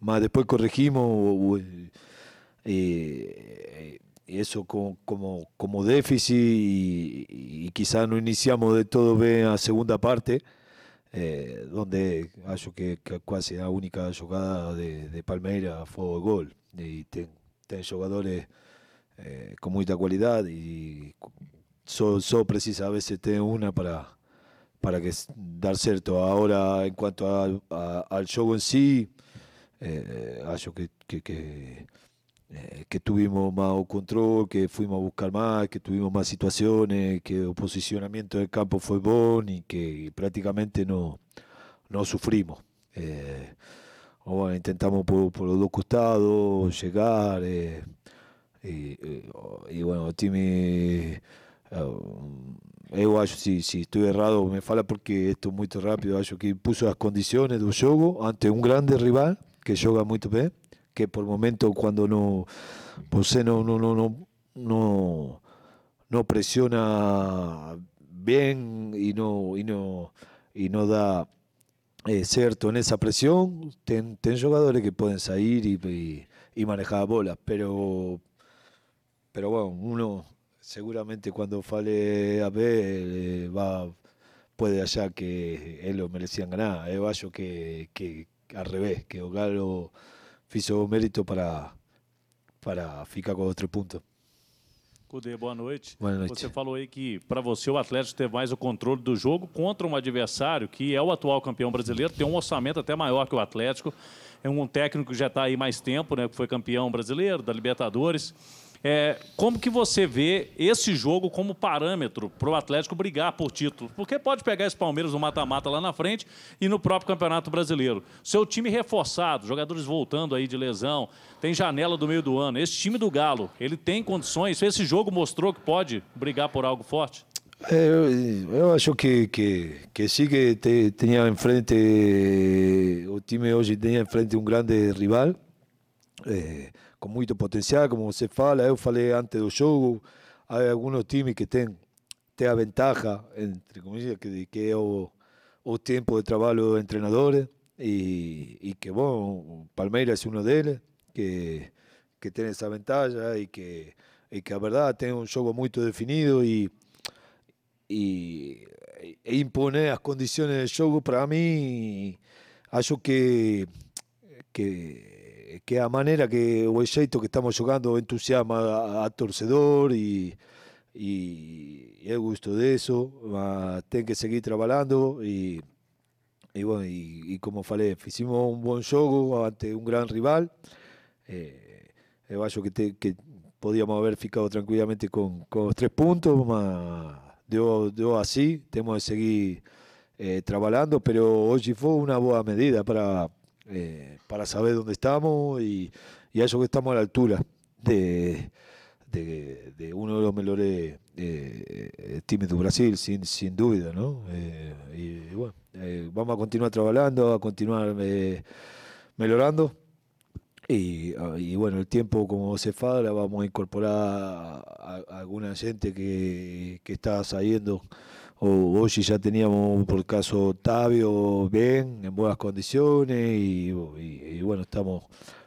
mas depois corrigimos o, o, e, eso como, como, déficit y, y, quizás no iniciamos de todo bien a segunda parte, eh, donde acho que, que casi la única jugada de, de Palmeiras fue el gol. Y ten, ten jugadores eh, con mucha cualidad y solo so precisa a veces tener una para, para que dar cierto. Ahora, en cuanto a, al juego en sí, eh, acho que, eh, que tuvimos más control, que fuimos a buscar más, que tuvimos más situaciones, que el posicionamiento del campo fue bueno y que prácticamente no, no sufrimos. Eh, bueno, intentamos por, los dos costados llegar eh, y, y, bueno, Timmy, eu acho, si, si estoy errado, me fala porque esto es muy rápido, acho que puso las condiciones del juego ante un grande rival que juega muy bien que por momento cuando no você no no no no no, no presiona bien y no y no y no da eh, cierto en esa presión ten, ten jugadores que pueden salir y, y, y manejar bolas pero pero bueno uno seguramente cuando fale a ver eh, va puede hallar que él lo merecían ganar yo acho que, que al revés que o Galo fiz o mérito para, para ficar com os três pontos. Cudê, boa noite. Boa noite. Você falou aí que para você o Atlético teve mais o controle do jogo contra um adversário que é o atual campeão brasileiro, tem um orçamento até maior que o Atlético. É um técnico que já está aí mais tempo, né? Que foi campeão brasileiro da Libertadores. É, como que você vê esse jogo como parâmetro para o Atlético brigar por título? Porque pode pegar esse Palmeiras no mata-mata lá na frente e no próprio Campeonato Brasileiro. Seu time reforçado, jogadores voltando aí de lesão, tem janela do meio do ano. Esse time do Galo, ele tem condições? Esse jogo mostrou que pode brigar por algo forte? É, eu, eu, acho que, que, que sim que te, tinha em frente, o time hoje tem em frente um grande rival. É, com muito potencial, como você fala. Eu falei antes do jogo, há alguns times que têm, têm a ventaja, entre comillas, que, que o, o tempo de trabalho do treinador e, e que, bom, Palmeiras é um deles, que, que tem essa vantagem e que, e que a verdade tem um jogo muito definido e, e, e imponer as condições do jogo, para mim, acho que, que que a maneira que o xeito que estamos xogando entusiasma a, a torcedor e e é gusto deso, mas ten que seguir trabalhando e e, bueno, e, e como falei, hicimos un bon xogo ante un gran rival eh, eu acho que, te, que podíamos haber ficado tranquilamente con, con os tres puntos mas deu, deu así, temos de seguir eh, trabalhando, pero hoxe foi unha boa medida para eh, para saber dónde estamos y, y, a eso que estamos a la altura de, de, uno de los mejores eh, times de Brasil, sin, sin duda, ¿no? Eh, y, bueno, eh, vamos a continuar trabajando, a continuar eh, mejorando. Y, y, bueno, el tiempo, como se fala, vamos a incorporar a, a alguna gente que, que está saliendo o, hoy ya teníamos por caso Octavio bien, en buenas condiciones y, y, y, bueno, estamos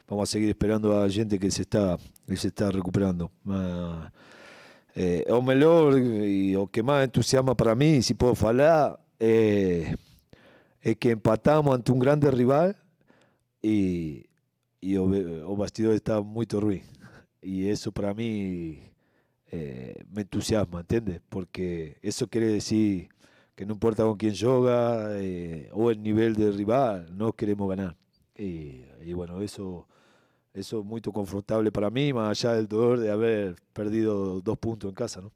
vamos a seguir esperando a gente que se está que se está recuperando. Eh, o melhor y o que más entusiasma para mí, si puedo falar, eh, es que empatamos ante un grande rival y, y o, o bastidor está muy ruim. Y eso para mí eh, me entusiasma, ¿entiendes? Porque eso quiere decir que no importa con quién juega eh, o el nivel de rival, no queremos ganar. Y, y, bueno, eso, eso es muy confortable para mí, más allá del dolor de haber perdido dos puntos en casa, ¿no?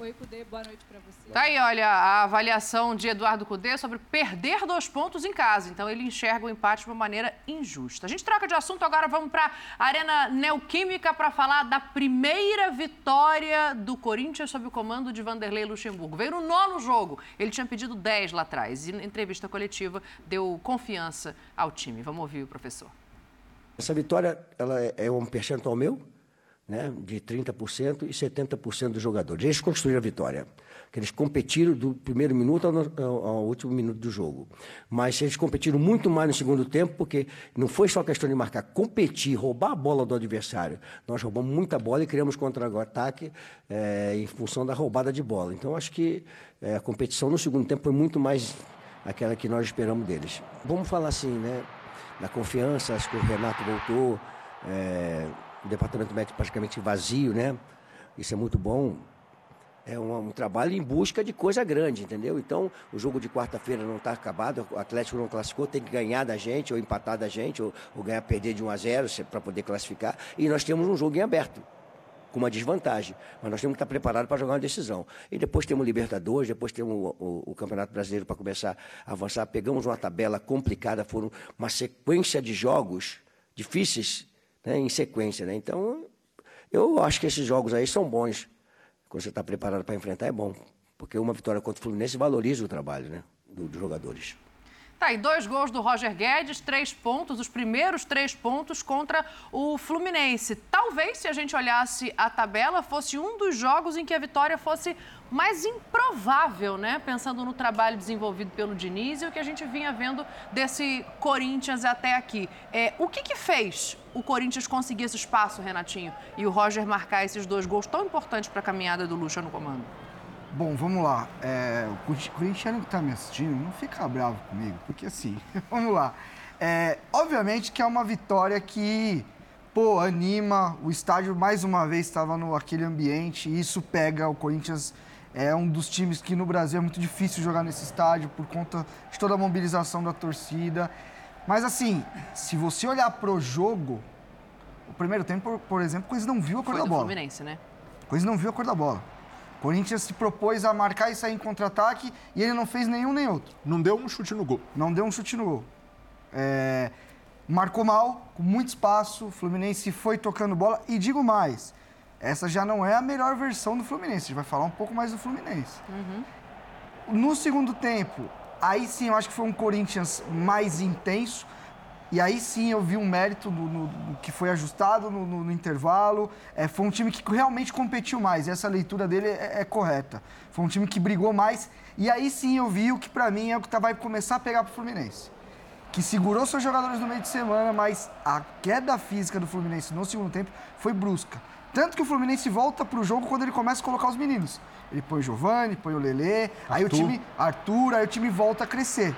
Oi, Cudê, boa noite para você. Tá aí, olha, a avaliação de Eduardo Cudê sobre perder dois pontos em casa. Então, ele enxerga o empate de uma maneira injusta. A gente troca de assunto, agora vamos para a Arena Neoquímica para falar da primeira vitória do Corinthians sob o comando de Vanderlei Luxemburgo. Veio no nono jogo. Ele tinha pedido 10 lá atrás. E, na entrevista coletiva, deu confiança ao time. Vamos ouvir o professor. Essa vitória ela é um percentual meu, né, de 30% e 70% dos jogadores. Eles construíram a vitória. Que eles competiram do primeiro minuto ao, ao, último minuto do jogo. Mas eles competiram muito mais no segundo tempo, porque não foi só questão de marcar, competir, roubar a bola do adversário. Nós roubamos muita bola e criamos contra-ataque é, em função da roubada de bola. Então, acho que é, a competição no segundo tempo foi muito mais aquela que nós esperamos deles. Vamos falar assim, né? Na confiança, acho que o Renato voltou. É, o departamento médico praticamente vazio, né? Isso é muito bom. É um, um, trabalho em busca de coisa grande, entendeu? Então, o jogo de quarta-feira não está acabado, o Atlético não classificou, tem que ganhar da gente, ou empatar da gente, ou, ou ganhar, perder de 1 a 0 para poder classificar. E nós temos um jogo em aberto, com uma desvantagem. Mas nós temos que estar preparados para jogar uma decisão. E depois temos o Libertadores, depois temos o, o, o Campeonato Brasileiro para começar a avançar. Pegamos uma tabela complicada, foram uma sequência de jogos difíceis né, em sequência. Né? Então, eu acho que esses jogos aí são bons. Quando você está preparado para enfrentar, é bom. Porque uma vitória contra o Fluminense valoriza o trabalho né, dos jogadores. Tá, e dois gols do Roger Guedes, três pontos, os primeiros três pontos contra o Fluminense. Talvez, se a gente olhasse a tabela, fosse um dos jogos em que a vitória fosse mais improvável, né? Pensando no trabalho desenvolvido pelo Diniz e o que a gente vinha vendo desse Corinthians até aqui. É, o que, que fez o Corinthians conseguir esse espaço, Renatinho, e o Roger marcar esses dois gols tão importantes para a caminhada do Lucha no comando? Bom, vamos lá. É, o corintiano que está me assistindo, não fica bravo comigo, porque assim, vamos lá. É, obviamente que é uma vitória que, pô, anima. O estádio, mais uma vez, estava no aquele ambiente e isso pega. O Corinthians é um dos times que no Brasil é muito difícil jogar nesse estádio por conta de toda a mobilização da torcida. Mas assim, se você olhar pro jogo, o primeiro tempo, por exemplo, o Corinthians não viu a cor Foi da bola. Fluminense, né? O Corinthians não viu a cor da bola. O Corinthians se propôs a marcar e sair em contra-ataque e ele não fez nenhum nem outro. Não deu um chute no gol. Não deu um chute no gol. É... Marcou mal, com muito espaço, o Fluminense foi tocando bola. E digo mais, essa já não é a melhor versão do Fluminense. A gente vai falar um pouco mais do Fluminense. Uhum. No segundo tempo, aí sim eu acho que foi um Corinthians mais intenso e aí sim eu vi um mérito no, no, no que foi ajustado no, no intervalo. É, foi um time que realmente competiu mais. E essa leitura dele é, é, correta. Foi um time que brigou mais. E aí sim eu vi o que para mim é o que tá, vai começar a pegar pro Fluminense. Que segurou seus jogadores no meio de semana, mas a queda física do Fluminense no segundo tempo foi brusca. Tanto que o Fluminense volta pro jogo quando ele começa a colocar os meninos. Ele põe o Giovani, põe o Lelê, aí o time. Arthur, aí o time volta a crescer.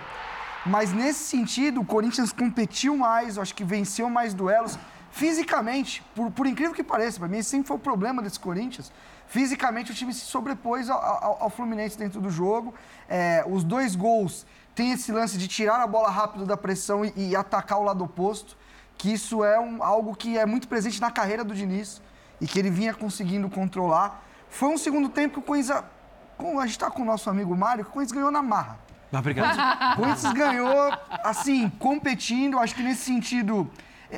Mas nesse sentido, o Corinthians competiu mais, acho que venceu mais duelos. Fisicamente, por, por incrível que pareça, para mim esse sempre foi o problema desse Corinthians. Fisicamente, o time se sobrepôs ao, ao, ao Fluminense dentro do jogo. É, os dois gols têm esse lance de tirar a bola rápido da pressão e, e atacar o lado oposto, que isso é um, algo que é muito presente na carreira do Diniz e que ele vinha conseguindo controlar. Foi um segundo tempo que o Corinthians, a gente está com o nosso amigo Mário, que o Corinthians ganhou na marra. Ah, obrigado. O Corinthians ganhou, assim, competindo. Acho que nesse sentido.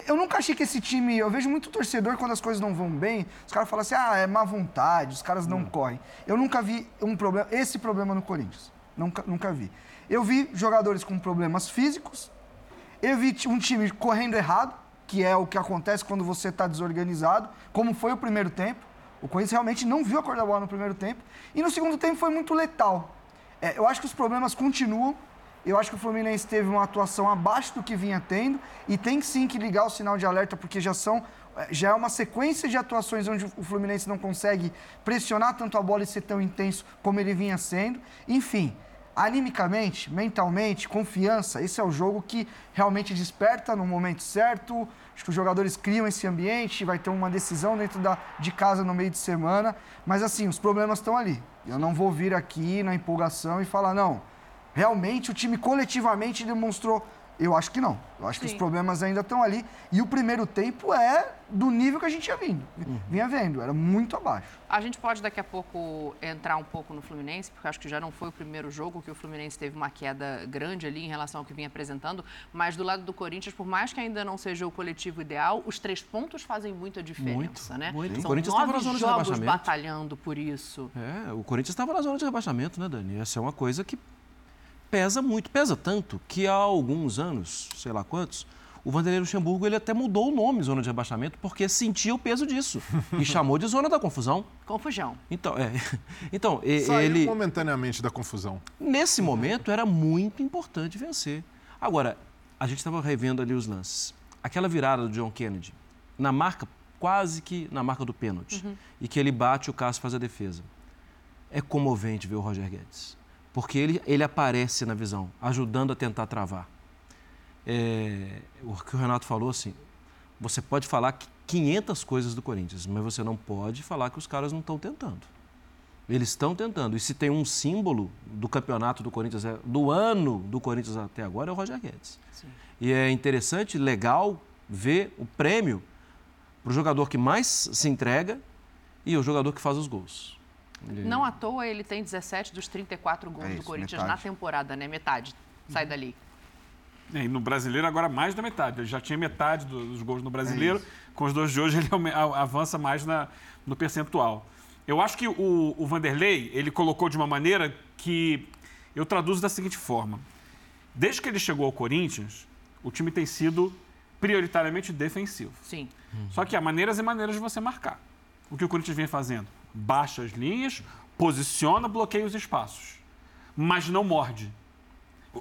Eu nunca achei que esse time. Eu vejo muito torcedor quando as coisas não vão bem, os caras falam assim: ah, é má vontade, os caras não hum. correm. Eu nunca vi um problema, esse problema no Corinthians. Nunca, nunca vi. Eu vi jogadores com problemas físicos, eu vi um time correndo errado, que é o que acontece quando você está desorganizado, como foi o primeiro tempo. O Corinthians realmente não viu a cor da bola no primeiro tempo. E no segundo tempo foi muito letal. É, eu acho que os problemas continuam. Eu acho que o Fluminense teve uma atuação abaixo do que vinha tendo e tem sim que ligar o sinal de alerta porque já são é, já é uma sequência de atuações onde o Fluminense não consegue pressionar tanto a bola e ser tão intenso como ele vinha sendo. Enfim, animicamente, mentalmente, confiança, esse é o jogo que realmente desperta no momento certo. Acho que os jogadores criam esse ambiente, vai ter uma decisão dentro da, de casa no meio de semana. Mas assim, os problemas estão ali. Eu não vou vir aqui na empolgação e falar, não, realmente o time coletivamente demonstrou Eu acho que não. Eu acho que os Sim. problemas ainda estão ali. E o primeiro tempo é do nível que a gente tinha vindo, vinha vendo. Era muito abaixo. A gente pode daqui a pouco entrar um pouco no Fluminense, porque eu acho que já não foi o primeiro jogo que o Fluminense teve uma queda grande ali em relação ao que vinha apresentando. Mas do lado do Corinthians, por mais que ainda não seja o coletivo ideal, os três pontos fazem muita diferença, Muito, né? muito. O São Corinthians estava na zona de jogos rebaixamento. batalhando por isso. É, o Corinthians estava na zona de rebaixamento, né, Dani? Essa é uma coisa que pesa muito, pesa tanto que há alguns anos, sei lá quantos, o Vanderlei Luxemburgo ele até mudou o nome zona de rebaixamento porque sentia o peso disso e chamou de zona da confusão. Confusão. Então, é, então Saiu ele momentaneamente da confusão. nesse momento era muito importante vencer. Agora, a gente estava revendo ali os lances. Aquela virada do John Kennedy, na marca, quase que na marca do pênalti, e que ele bate o Cássio faz a defesa. É comovente ver o Roger Guedes, porque ele, ele aparece na visão, ajudando a tentar travar. É, o que o Renato falou assim, você pode falar que 500 coisas do Corinthians, mas você não pode falar que os caras não estão tentando. Eles estão tentando. E se tem um símbolo do campeonato do Corinthians, é- do ano do Corinthians até agora, é o Roger Guedes. E é interessante, legal, ver o prêmio para o jogador que mais se entrega e o jogador que faz os gols. Ele- Não à toa ele tem 17 dos 34 gols É do isso, Corinthians metade. na temporada, né? Metade. Sai dali. É, E no brasileiro, agora mais da metade. Ele já tinha metade do- dos gols no brasileiro. isso. Com os dois de hoje, ele avança mais na- no percentual. Eu acho que o, o Vanderlei, ele colocou de uma maneira que eu traduzo da seguinte forma. Desde que ele chegou ao Corinthians, o time tem sido prioritariamente defensivo. Sim. Só que há maneiras e maneiras de você marcar. O que o Corinthians vem fazendo? Baixa as linhas, posiciona, bloqueia os espaços. Mas não morde.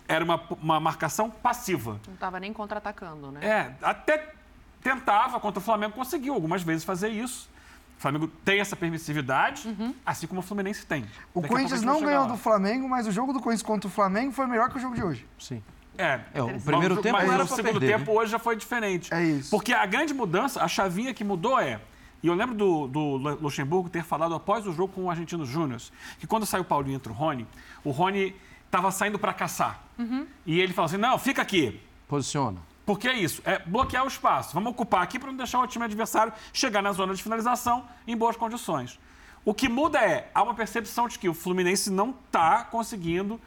Era uma, uma marcação passiva. Não estava nem contra-atacando, né? É, até tentava contra o Flamengo, conseguiu algumas vezes fazer isso. O Flamengo tem essa permissividade, assim como o Fluminense tem. O Daqui Corinthians não ganhou lá. do Flamengo, mas o jogo do Corinthians contra o Flamengo foi melhor que o jogo de hoje. Sim. É, É, o primeiro mas, tempo mas era o segundo perder, tempo hoje já foi diferente. É isso. Porque a grande mudança, a chavinha que mudou é. E eu lembro do, do Luxemburgo ter falado após o jogo com o Argentino Júnior, que quando saiu o Paulinho e entra o Rony, o Rony estava saindo para caçar. E ele falou assim: não, fica aqui. Posiciona. Porque é isso, é bloquear o espaço. Vamos ocupar aqui para não deixar o time adversário chegar na zona de finalização em boas condições. O que muda é, há uma percepção de que o Fluminense não está conseguindo,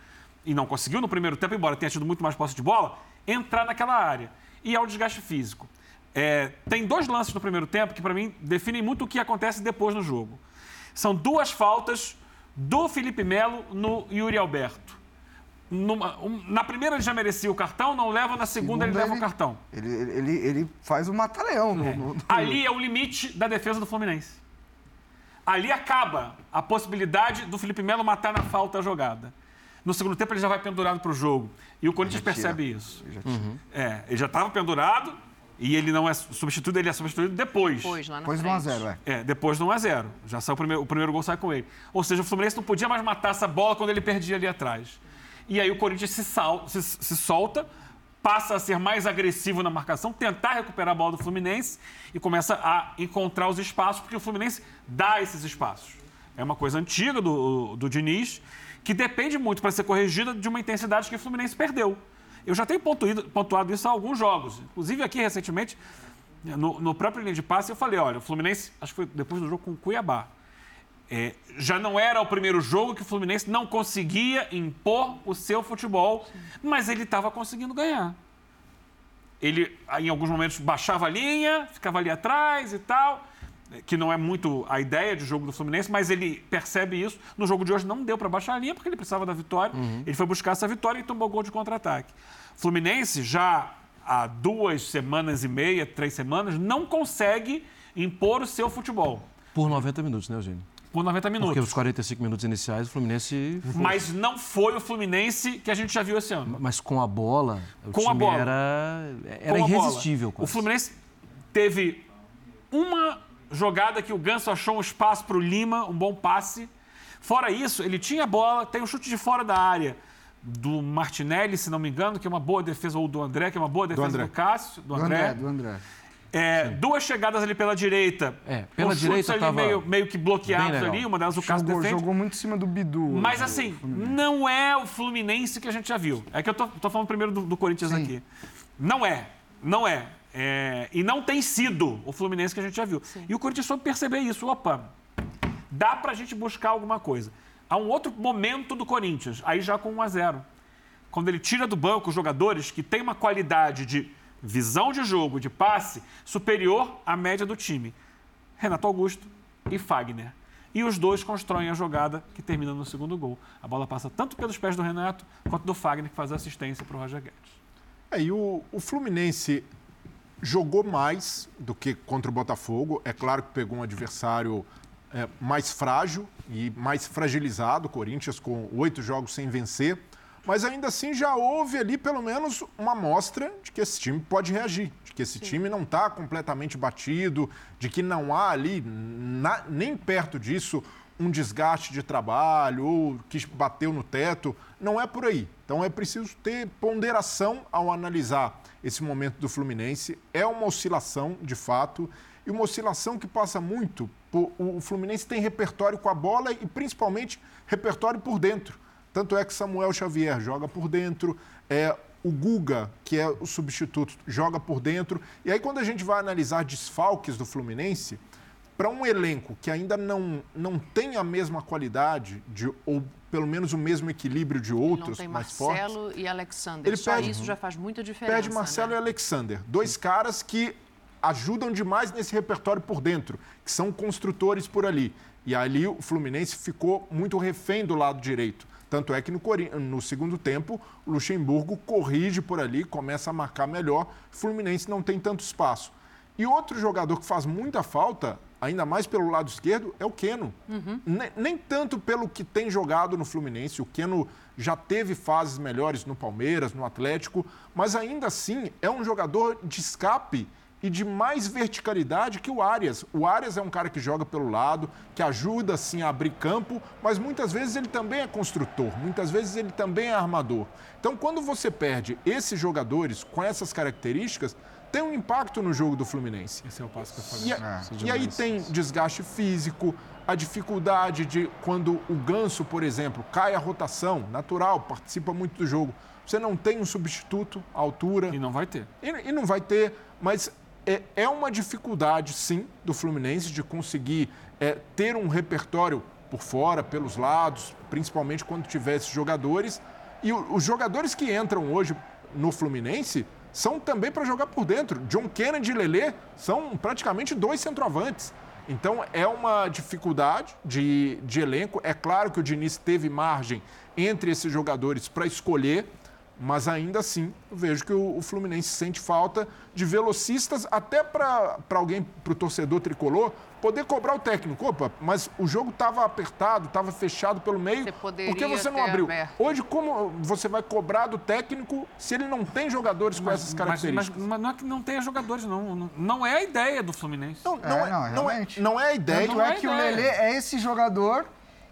e não conseguiu no primeiro tempo, embora tenha tido muito mais posse de bola, entrar naquela área. E é o desgaste físico. É, tem dois lances no primeiro tempo que, para mim, definem muito o que acontece depois no jogo. São duas faltas do Felipe Melo no Yuri Alberto. Numa- um- na primeira ele já merecia o cartão, não leva, na segunda, ele Segunda, leva o cartão. Ele, ele, ele faz o mata-leão no, no- no- Ali é o limite da defesa do Fluminense. Ali acaba a possibilidade do Felipe Melo matar na falta a jogada. No segundo tempo ele já vai pendurado para o jogo. E o Corinthians percebe isso. Já tira. É, ele já estava pendurado e ele não é substituído, ele é substituído depois. Depois, lá na Depois do frente. 1x0, é. É, depois do 1x0. Já saiu o primeiro, o primeiro gol sai com ele. Ou seja, o Fluminense não podia mais matar essa bola quando ele perdia ali atrás. E aí o Corinthians se, sal- se- se solta, passa a ser mais agressivo na marcação, tentar recuperar a bola do Fluminense e começa a encontrar os espaços, porque o Fluminense dá esses espaços. É uma coisa antiga do, do Diniz, que depende muito para ser corrigida de uma intensidade que o Fluminense perdeu. Eu já tenho pontuído- pontuado isso há alguns jogos. Inclusive aqui recentemente, no, no próprio linha de passe, eu falei, olha, o Fluminense, acho que foi depois do jogo com o Cuiabá, é, já não era o primeiro jogo que o Fluminense não conseguia impor o seu futebol, mas ele estava conseguindo ganhar. Ele, em alguns momentos, baixava a linha, ficava ali atrás e tal, que não é muito a ideia de jogo do Fluminense, mas ele percebe isso. No jogo de hoje não deu para baixar a linha porque ele precisava da vitória. Ele foi buscar essa vitória e tomou gol de contra-ataque. Fluminense já há duas semanas e meia, três semanas, não consegue impor o seu futebol Por 90 minutos, né, Eugênio? por 90 minutos. Porque os 45 minutos iniciais, o Fluminense. Mas não foi o Fluminense que a gente já viu esse ano. Mas com a bola, o Com a bola. era, era Com irresistível. O. Fluminense teve uma jogada que o Ganso achou um espaço para o Lima, um bom passe. Fora isso, ele tinha a bola, tem um chute de fora da área do Martinelli, se não me engano, que é uma boa defesa, ou do André, que é uma boa defesa do, André. Cássio, do, Do André. André, do André. É, duas chegadas ali pela direita. É, pela chutes direita ali tava meio, meio que bloqueados legal. ali, uma delas o Cássio Jogou, defende. jogou muito em cima do Bidu. Mas assim, não é o Fluminense que a gente já viu. É que eu tô, tô falando primeiro do, do Corinthians Sim. aqui. Não é, não é. É, E não tem sido o Fluminense que a gente já viu. E o Corinthians soube perceber isso. Opa, dá pra gente buscar alguma coisa. Há um outro momento do Corinthians, aí já com 1 a 0 Quando ele tira do banco os jogadores que têm uma qualidade de visão de jogo, de passe, superior à média do time. Renato Augusto e Fagner. E os dois constroem a jogada que termina no segundo gol. A bola passa tanto pelos pés do Renato quanto do Fagner, que faz a assistência para o Roger Guedes. É, e o, o Fluminense jogou mais do que contra o Botafogo. É claro que pegou um adversário é, mais frágil e mais fragilizado, o Corinthians com oito jogos sem vencer. Mas ainda assim já houve ali pelo menos uma amostra de que esse time pode reagir, de que esse time não está completamente batido, de que não há ali, na- nem perto disso, um desgaste de trabalho ou que bateu no teto. Não é por aí. Então é preciso ter ponderação ao analisar esse momento do Fluminense. É uma oscilação, de fato, e uma oscilação que passa muito. por- o Fluminense tem repertório com a bola e principalmente repertório por dentro. Tanto é que Samuel Xavier joga por dentro, é, o Guga, que é o substituto, joga por dentro. E aí, quando a gente vai analisar desfalques do Fluminense, para um elenco que ainda não, não tem a mesma qualidade, de, ou pelo menos o mesmo equilíbrio de Não outros tem mais fortes, Marcelo e Alexander. Ele Só perde- isso já faz muita diferença. perde Marcelo né? e Alexander. Dois caras que ajudam demais nesse repertório por dentro, que são construtores por ali. E ali o Fluminense ficou muito refém do lado direito. Tanto é que no, no segundo tempo, o Luxemburgo corrige por ali, começa a marcar melhor. Fluminense não tem tanto espaço. E outro jogador que faz muita falta, ainda mais pelo lado esquerdo, é o Keno. Nem, nem tanto pelo que tem jogado no Fluminense. O Keno já teve fases melhores no Palmeiras, no Atlético, mas ainda assim é um jogador de escape e de mais verticalidade que o Arias. O Arias é um cara que joga pelo lado, que ajuda sim a abrir campo, mas muitas vezes ele também é construtor, muitas vezes ele também é armador. Então, quando você perde esses jogadores com essas características, tem um impacto no jogo do Fluminense. Esse é o passo que eu falei. E, a- e aí tem desgaste físico, a dificuldade de quando o ganso, por exemplo, cai a rotação, natural, participa muito do jogo. Você não tem um substituto à altura. E não vai ter. E, e não vai ter, mas é, é uma dificuldade, sim, do Fluminense de conseguir é, ter um repertório por fora, pelos lados, principalmente quando tiver esses jogadores. E o- os jogadores que entram hoje no Fluminense são também para jogar por dentro. John Kennedy e Lelê são praticamente dois centroavantes. Então é uma dificuldade de, de elenco. É claro que o Diniz teve margem entre esses jogadores para escolher, mas ainda assim, eu vejo que o, o Fluminense sente falta de velocistas, até para alguém, para o torcedor tricolor, poder cobrar o técnico. Opa, mas o jogo estava apertado, estava fechado pelo meio. Você poderia Por que você não abriu? aberto. Hoje, como você vai cobrar do técnico se ele não tem jogadores com essas Mas, características? mas- mas não é que não tenha jogadores, não. Não, não é a ideia do Fluminense. Não, não, É, é, não, não, é, realmente. não é a ideia. Tanto não é é que o. Lelê é esse jogador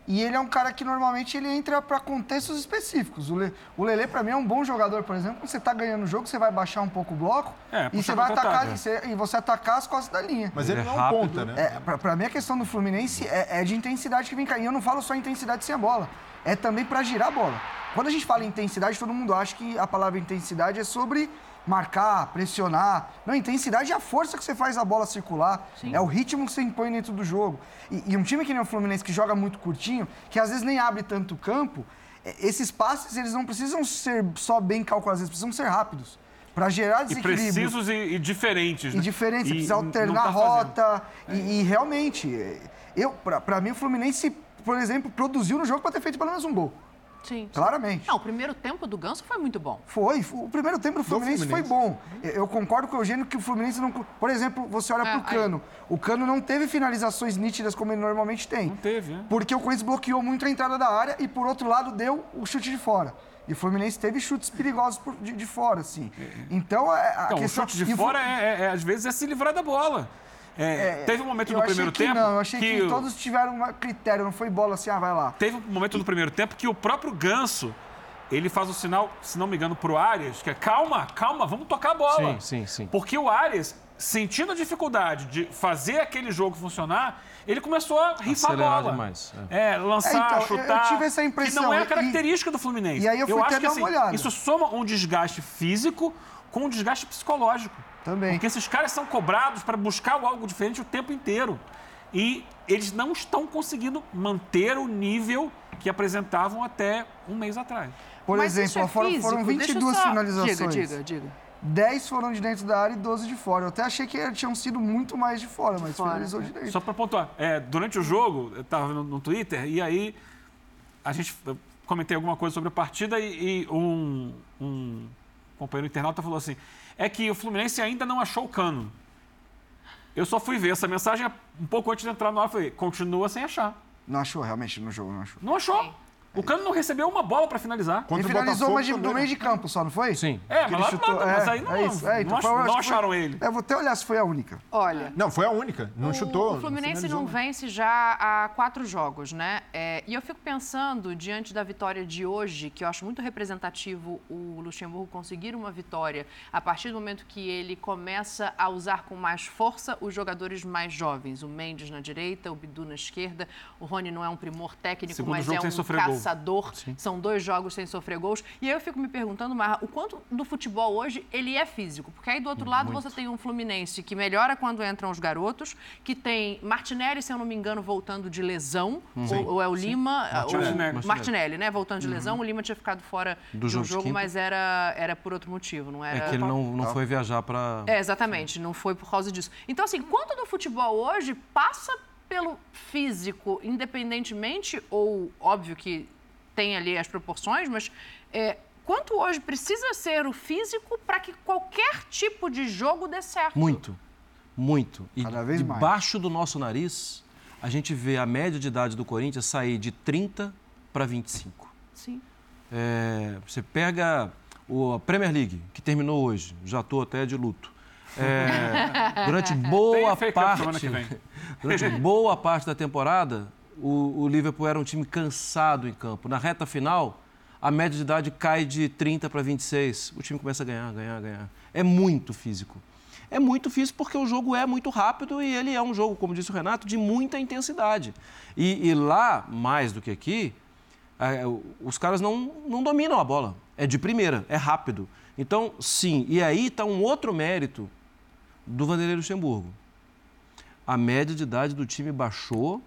e ele é um cara que normalmente ele entra para contextos específicos. O, Le, o Lelê, para mim, é um bom jogador, por exemplo. Quando você tá ganhando o jogo, você vai baixar um pouco o bloco É, e você vai atacar e você, e você atacar as costas da linha. Mas ele, Ele é não é rápido, ponta, né? É, pra, pra mim, a questão do Fluminense é, é de intensidade que vem cá. E eu não falo só intensidade sem a bola. É também pra girar a bola. Quando a gente fala em intensidade, todo mundo acha que a palavra intensidade é sobre marcar, pressionar. Não, intensidade é a força que você faz a bola circular. É o ritmo que você impõe dentro do jogo. E, e um time que nem o Fluminense, que joga muito curtinho, que às vezes nem abre tanto campo, é, esses passes, eles não precisam ser só bem calculados, eles precisam ser rápidos. Pra gerar E desequilíbrio. precisos e, e diferentes. E né? diferente, você E precisa não alternar tá a rota. E, e realmente, eu, pra, pra mim, o Fluminense, por exemplo, produziu no jogo pra ter feito pelo menos um gol. Sim. Claramente. Não, o primeiro tempo do Ganso foi muito bom. Foi. O primeiro tempo do Fluminense, Fluminense. foi bom. Eu concordo com o Eugênio que o Fluminense não. Por exemplo, você olha É, pro Cano. O Cano não teve finalizações nítidas como ele normalmente tem. Não teve, né? Porque o Corinthians bloqueou muito a entrada da área e, por outro lado, deu o chute de fora. E o Fluminense teve chutes perigosos por- de, de fora, assim. Então, é, a Então, o questão... chute de o fora, é, é- é, às vezes, é se livrar da bola. É, teve um momento eu no primeiro que tempo. Não, eu achei que, o- todos tiveram um critério, não foi bola assim, ah, vai lá. Teve um momento no primeiro tempo que o próprio Ganso, ele faz o sinal, se não me engano, pro Arias, que é calma, calma, vamos tocar a bola. Sim, sim, sim. Porque o Arias sentindo a dificuldade de fazer aquele jogo funcionar, ele começou a rifar a Acelerar bola. demais, É, lançar, É, então, eu- chutar. eu tive essa impressão, Que não é e- a característica do Fluminense. e aí eu fui acho até que assim, olhada. isso soma um desgaste físico com um desgaste psicológico. Também. Porque esses caras são cobrados para buscar algo diferente o tempo inteiro. E eles não estão conseguindo manter o nível que apresentavam até um mês atrás. Por Mas exemplo, é foram, físico? foram Deixa eu 22 só- finalizações. Diga, diga, diga. 10 foram de dentro da área e 12 de fora. Eu até achei que tinham sido muito mais de fora, mas fora, finalizou é. de dentro. Só para pontuar, é, durante o jogo, eu estava no, no Twitter e aí a gente comentei alguma coisa sobre a partida e, e um, um companheiro internauta falou assim: é que o Fluminense ainda não achou o cano. Eu só fui ver essa mensagem um pouco antes de entrar no ar. Eu falei: continua sem achar. Não achou, realmente, no jogo, não achou. Não achou. O cano não recebeu uma bola para finalizar. Contra Ele finalizou de- também, no meio né? de campo só, não foi? Sim. É, mas, ele lá, chutou- nada, mas é, aí não, é isso, é, então não, foi- eu não acharam foi- ele. É, vou até olhar se foi a única. Olha, Não, foi a única. Não o, chutou. o Fluminense não né? vence já há quatro jogos, né? É, e eu fico pensando, diante da vitória de hoje, que eu acho muito representativo o Luxemburgo conseguir uma vitória a partir do momento que ele começa a usar com mais força os jogadores mais jovens. O Mendes na direita, o Bidu na esquerda. O Rony não é um primor técnico, Segundo mas jogo é sem um sofrer gol. caçador. São dois jogos sem sofrer gols. E aí eu fico me perguntando, Marra, o quanto do futebol hoje ele é físico? Porque aí do outro lado você tem um Fluminense que melhora quando entram os garotos, que tem Martinelli, se eu não me engano, voltando de lesão, ou, ou é o Lima, Martinelli. o Martinelli, né, voltando de lesão. O Lima tinha ficado fora Do de um jogo de jogo, quinta. mas era, era por outro motivo, não era... É que ele não, não foi viajar para. É, exatamente, não foi por causa disso. Então, assim, quanto do futebol hoje passa pelo físico, independentemente, ou óbvio que tem ali as proporções, mas é, quanto hoje precisa ser o físico para que qualquer tipo de jogo dê certo? Muito, muito. E Cada vez mais. debaixo do nosso nariz, a gente vê a média de idade do Corinthians sair de 30 para 25. Sim. É, você pega o, a Premier League, que terminou hoje, já estou até de luto. É, durante boa parte, durante boa parte da temporada, o, o Liverpool era um time cansado em campo. Na reta final, a média de idade cai de 30 para 26. O time começa a ganhar, ganhar, ganhar. É muito físico. É muito físico porque o jogo é muito rápido e ele é um jogo, como disse o Renato, de muita intensidade. E, e lá, mais do que aqui, é, os caras não, não dominam a bola. É de primeira, é rápido. Então, sim. E aí está um outro mérito do Vanderlei Luxemburgo. A média de idade do time baixou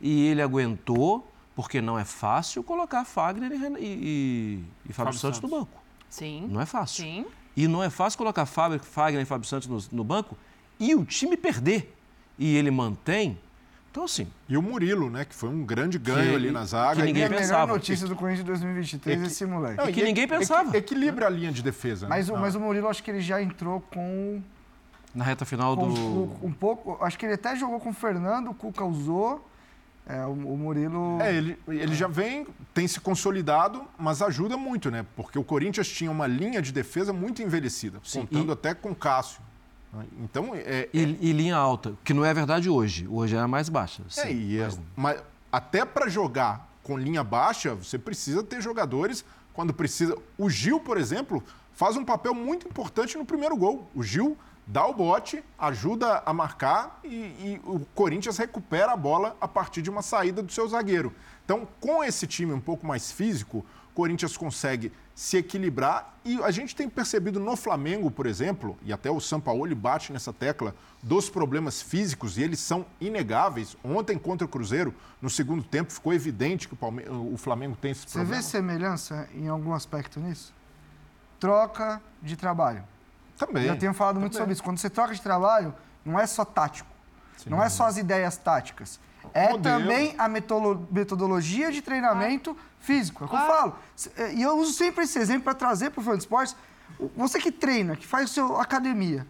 e ele aguentou, porque não é fácil colocar Fagner e, e, e- e Fábio Fábio Santos no banco. Sim. Não é fácil. Sim. E não é fácil colocar Fábio, Fagner e Fábio Santos no, no banco e o time perder. E ele mantém. Então, assim, E o Murilo, né? Que foi um grande ganho Que- ali na zaga. que ninguém E a E- melhor notícia do Corinthians de 2023 é Equi- esse moleque. Não, que e ninguém equi- pensava. Equilibra a linha de defesa. né? Mas, o, Ah. mas o Murilo, acho que ele já entrou com, na reta final com- do. com um pouco. Acho que ele até jogou com o Fernando, o Cuca usou. É, o, o Murilo. É, ele, ele já vem, tem se consolidado, mas ajuda muito, né? Porque o Corinthians tinha uma linha de defesa muito envelhecida, Sim, contando e- até com Cássio. né? Então, é, E, e linha alta, que não é verdade hoje. Hoje é a mais baixa. é, sim, e é- mas- mas até para jogar com linha baixa, você precisa ter jogadores quando precisa. O Gil, por exemplo, faz um papel muito importante no primeiro gol. O Gil dá o bote, ajuda a marcar e, e o Corinthians recupera a bola a partir de uma saída do seu zagueiro. Então, com esse time um pouco mais físico, o Corinthians consegue se equilibrar e a gente tem percebido no Flamengo, por exemplo, e até o Sampaoli bate nessa tecla dos problemas físicos e eles são inegáveis. Ontem contra o Cruzeiro, no segundo tempo, ficou evidente que o, Palme- o Flamengo tem esse Você problema. vê semelhança em algum aspecto nisso? Troca de trabalho. Também. Eu tenho falado muito Também. sobre isso. Quando você troca de trabalho, não é só tático. Não é só as ideias táticas. É Modelo. também a metodologia de treinamento físico. É o que eu falo. É, E eu uso sempre esse exemplo para trazer para o fã de esportes. Você que treina, que faz o seu academia.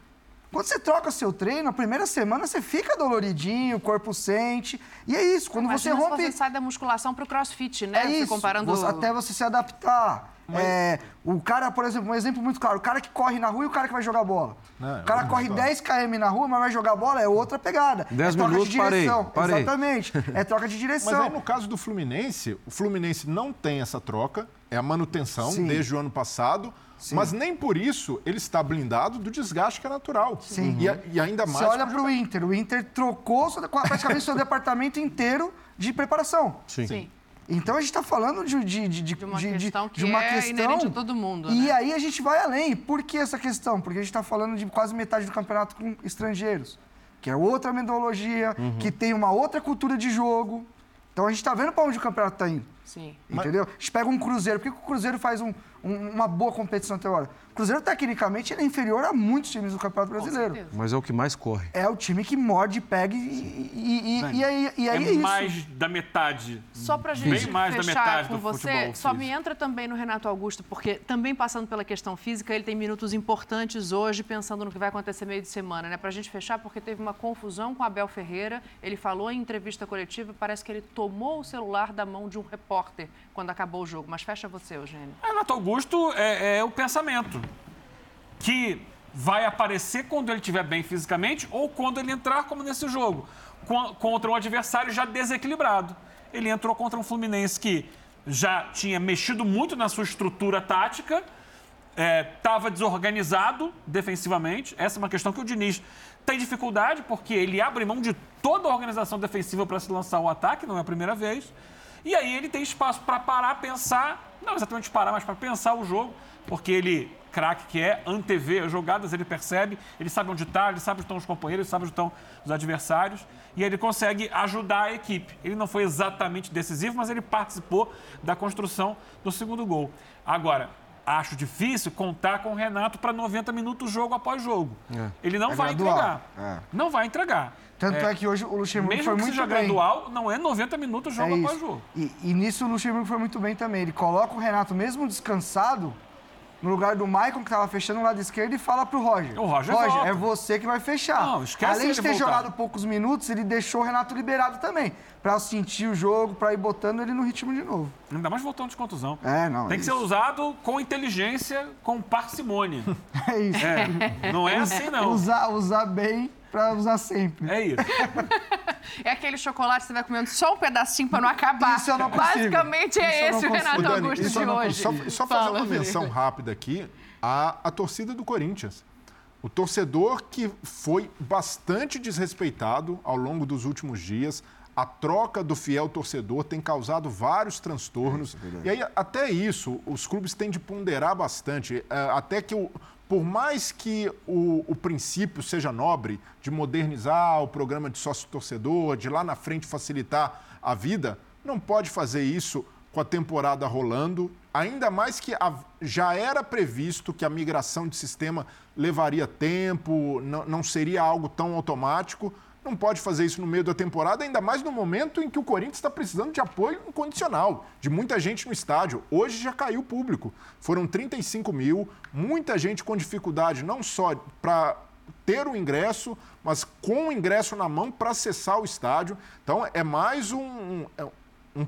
Quando você troca o seu treino, a primeira semana você fica doloridinho, o corpo sente. E é isso. Quando você Imagina rompe. se você sai da musculação para o crossfit, né? É Você isso. comparando... Você- até você se adaptar. É, o cara, por exemplo, um exemplo muito claro: o cara que corre na rua e o cara que vai jogar bola. Não, o cara é corre muito 10 km na rua, mas vai jogar bola, é outra pegada. 10 é troca minutos, de parei, direção. parei. Exatamente. É troca de Mas direção. aí, no caso do Fluminense, o Fluminense não tem essa troca é a manutenção Sim. desde o ano passado. Mas nem por isso ele está blindado do desgaste que é natural. Sim. E, a- e ainda mais. Você olha para o Inter, o Inter trocou praticamente seu departamento inteiro de preparação. Sim. Sim. Então a gente está falando de, de, de, De uma questão que de uma é questão- inerente a todo mundo, E né? aí a gente vai além. Por que essa questão? Porque a gente está falando de quase metade do campeonato com estrangeiros, que é outra metodologia, Uhum. que tem uma outra cultura de jogo. Então a gente está vendo para onde o campeonato está indo. Sim. Entendeu? A gente pega um Cruzeiro. Por que que o Cruzeiro faz um- um- uma boa competição até agora? O Cruzeiro, tecnicamente, ele é inferior a muitos times do Campeonato Brasileiro. Mas é o que mais corre. É o time que morde, pega e, e, e, e aí, e aí é, é isso. mais da metade. Só pra Bem gente mais da fechar metade com do você, só me entra também no Renato Augusto, porque também passando pela questão física, ele tem minutos importantes hoje, pensando no que vai acontecer meio de semana, né? Pra gente fechar, porque teve uma confusão com Abel Ferreira, ele falou em entrevista coletiva, parece que ele tomou o celular da mão de um repórter quando acabou o jogo. Mas fecha você, Eugênio. Renato Augusto é, é o pensamento que vai aparecer quando ele estiver bem fisicamente ou quando ele entrar, como nesse jogo, co- contra um adversário já desequilibrado. Ele entrou contra um Fluminense que já tinha mexido muito na sua estrutura tática, estava desorganizado defensivamente. Essa é uma questão que o Diniz tem dificuldade, porque ele abre mão de toda a organização defensiva para se lançar o ataque, não é a primeira vez. E aí ele tem espaço para parar, pensar, não exatamente parar, mas para pensar o jogo, porque ele, craque que é, antevê as jogadas, ele percebe, ele sabe onde está, ele sabe onde estão os companheiros, ele sabe onde estão os adversários, e ele consegue ajudar a equipe. Ele não foi exatamente decisivo, mas ele participou da construção do segundo gol. Agora, acho difícil contar com o Renato para 90 minutos jogo após jogo. Ele não É vai gradual. entregar. É. Não vai entregar. Tanto é, que hoje o Luxemburgo Mesmo foi que muito seja bem. gradual, não é 90 minutos jogo É após jogo. E, e nisso o Luxemburgo foi muito bem também. Ele coloca o Renato, mesmo descansado, no lugar do Maicon, que estava fechando o lado esquerdo, e fala pro Roger. O Roger volta. é você que vai fechar. Não, esquece Além de ter voltar. jogado poucos minutos, ele deixou o Renato liberado também. Pra sentir o jogo, pra ir botando ele no ritmo de novo. Ainda mais voltando de contusão. É, não. Tem é que ser isso. usado com inteligência, com parcimônia. É isso. É, não é assim, não. Usar, usar bem pra usar sempre. É isso. É aquele chocolate que você vai comendo só um pedacinho pra não acabar. Isso eu não consigo. Basicamente é Isso esse o. Renato Dani, Augusto de hoje. Só, só fazer Fala, uma menção rápida aqui à, à torcida do Corinthians. O torcedor que foi bastante desrespeitado ao longo dos últimos dias. A troca do fiel torcedor tem causado vários transtornos. e aí, até isso, os clubes têm de ponderar bastante. eh, Até que, o, por mais que o, o princípio seja nobre, de modernizar o programa de sócio-torcedor, de lá na frente facilitar a vida, não pode fazer isso com a temporada rolando, ainda mais que a- já era previsto que a migração de sistema levaria tempo, não, não seria algo tão automático. Não pode fazer isso no meio da temporada, ainda mais no momento em que o Corinthians está precisando de apoio incondicional, de muita gente no estádio. Hoje já caiu o público. Foram 35 mil, muita gente com dificuldade, não só para ter o ingresso, mas com o ingresso na mão para acessar o estádio. Então é mais um. é um-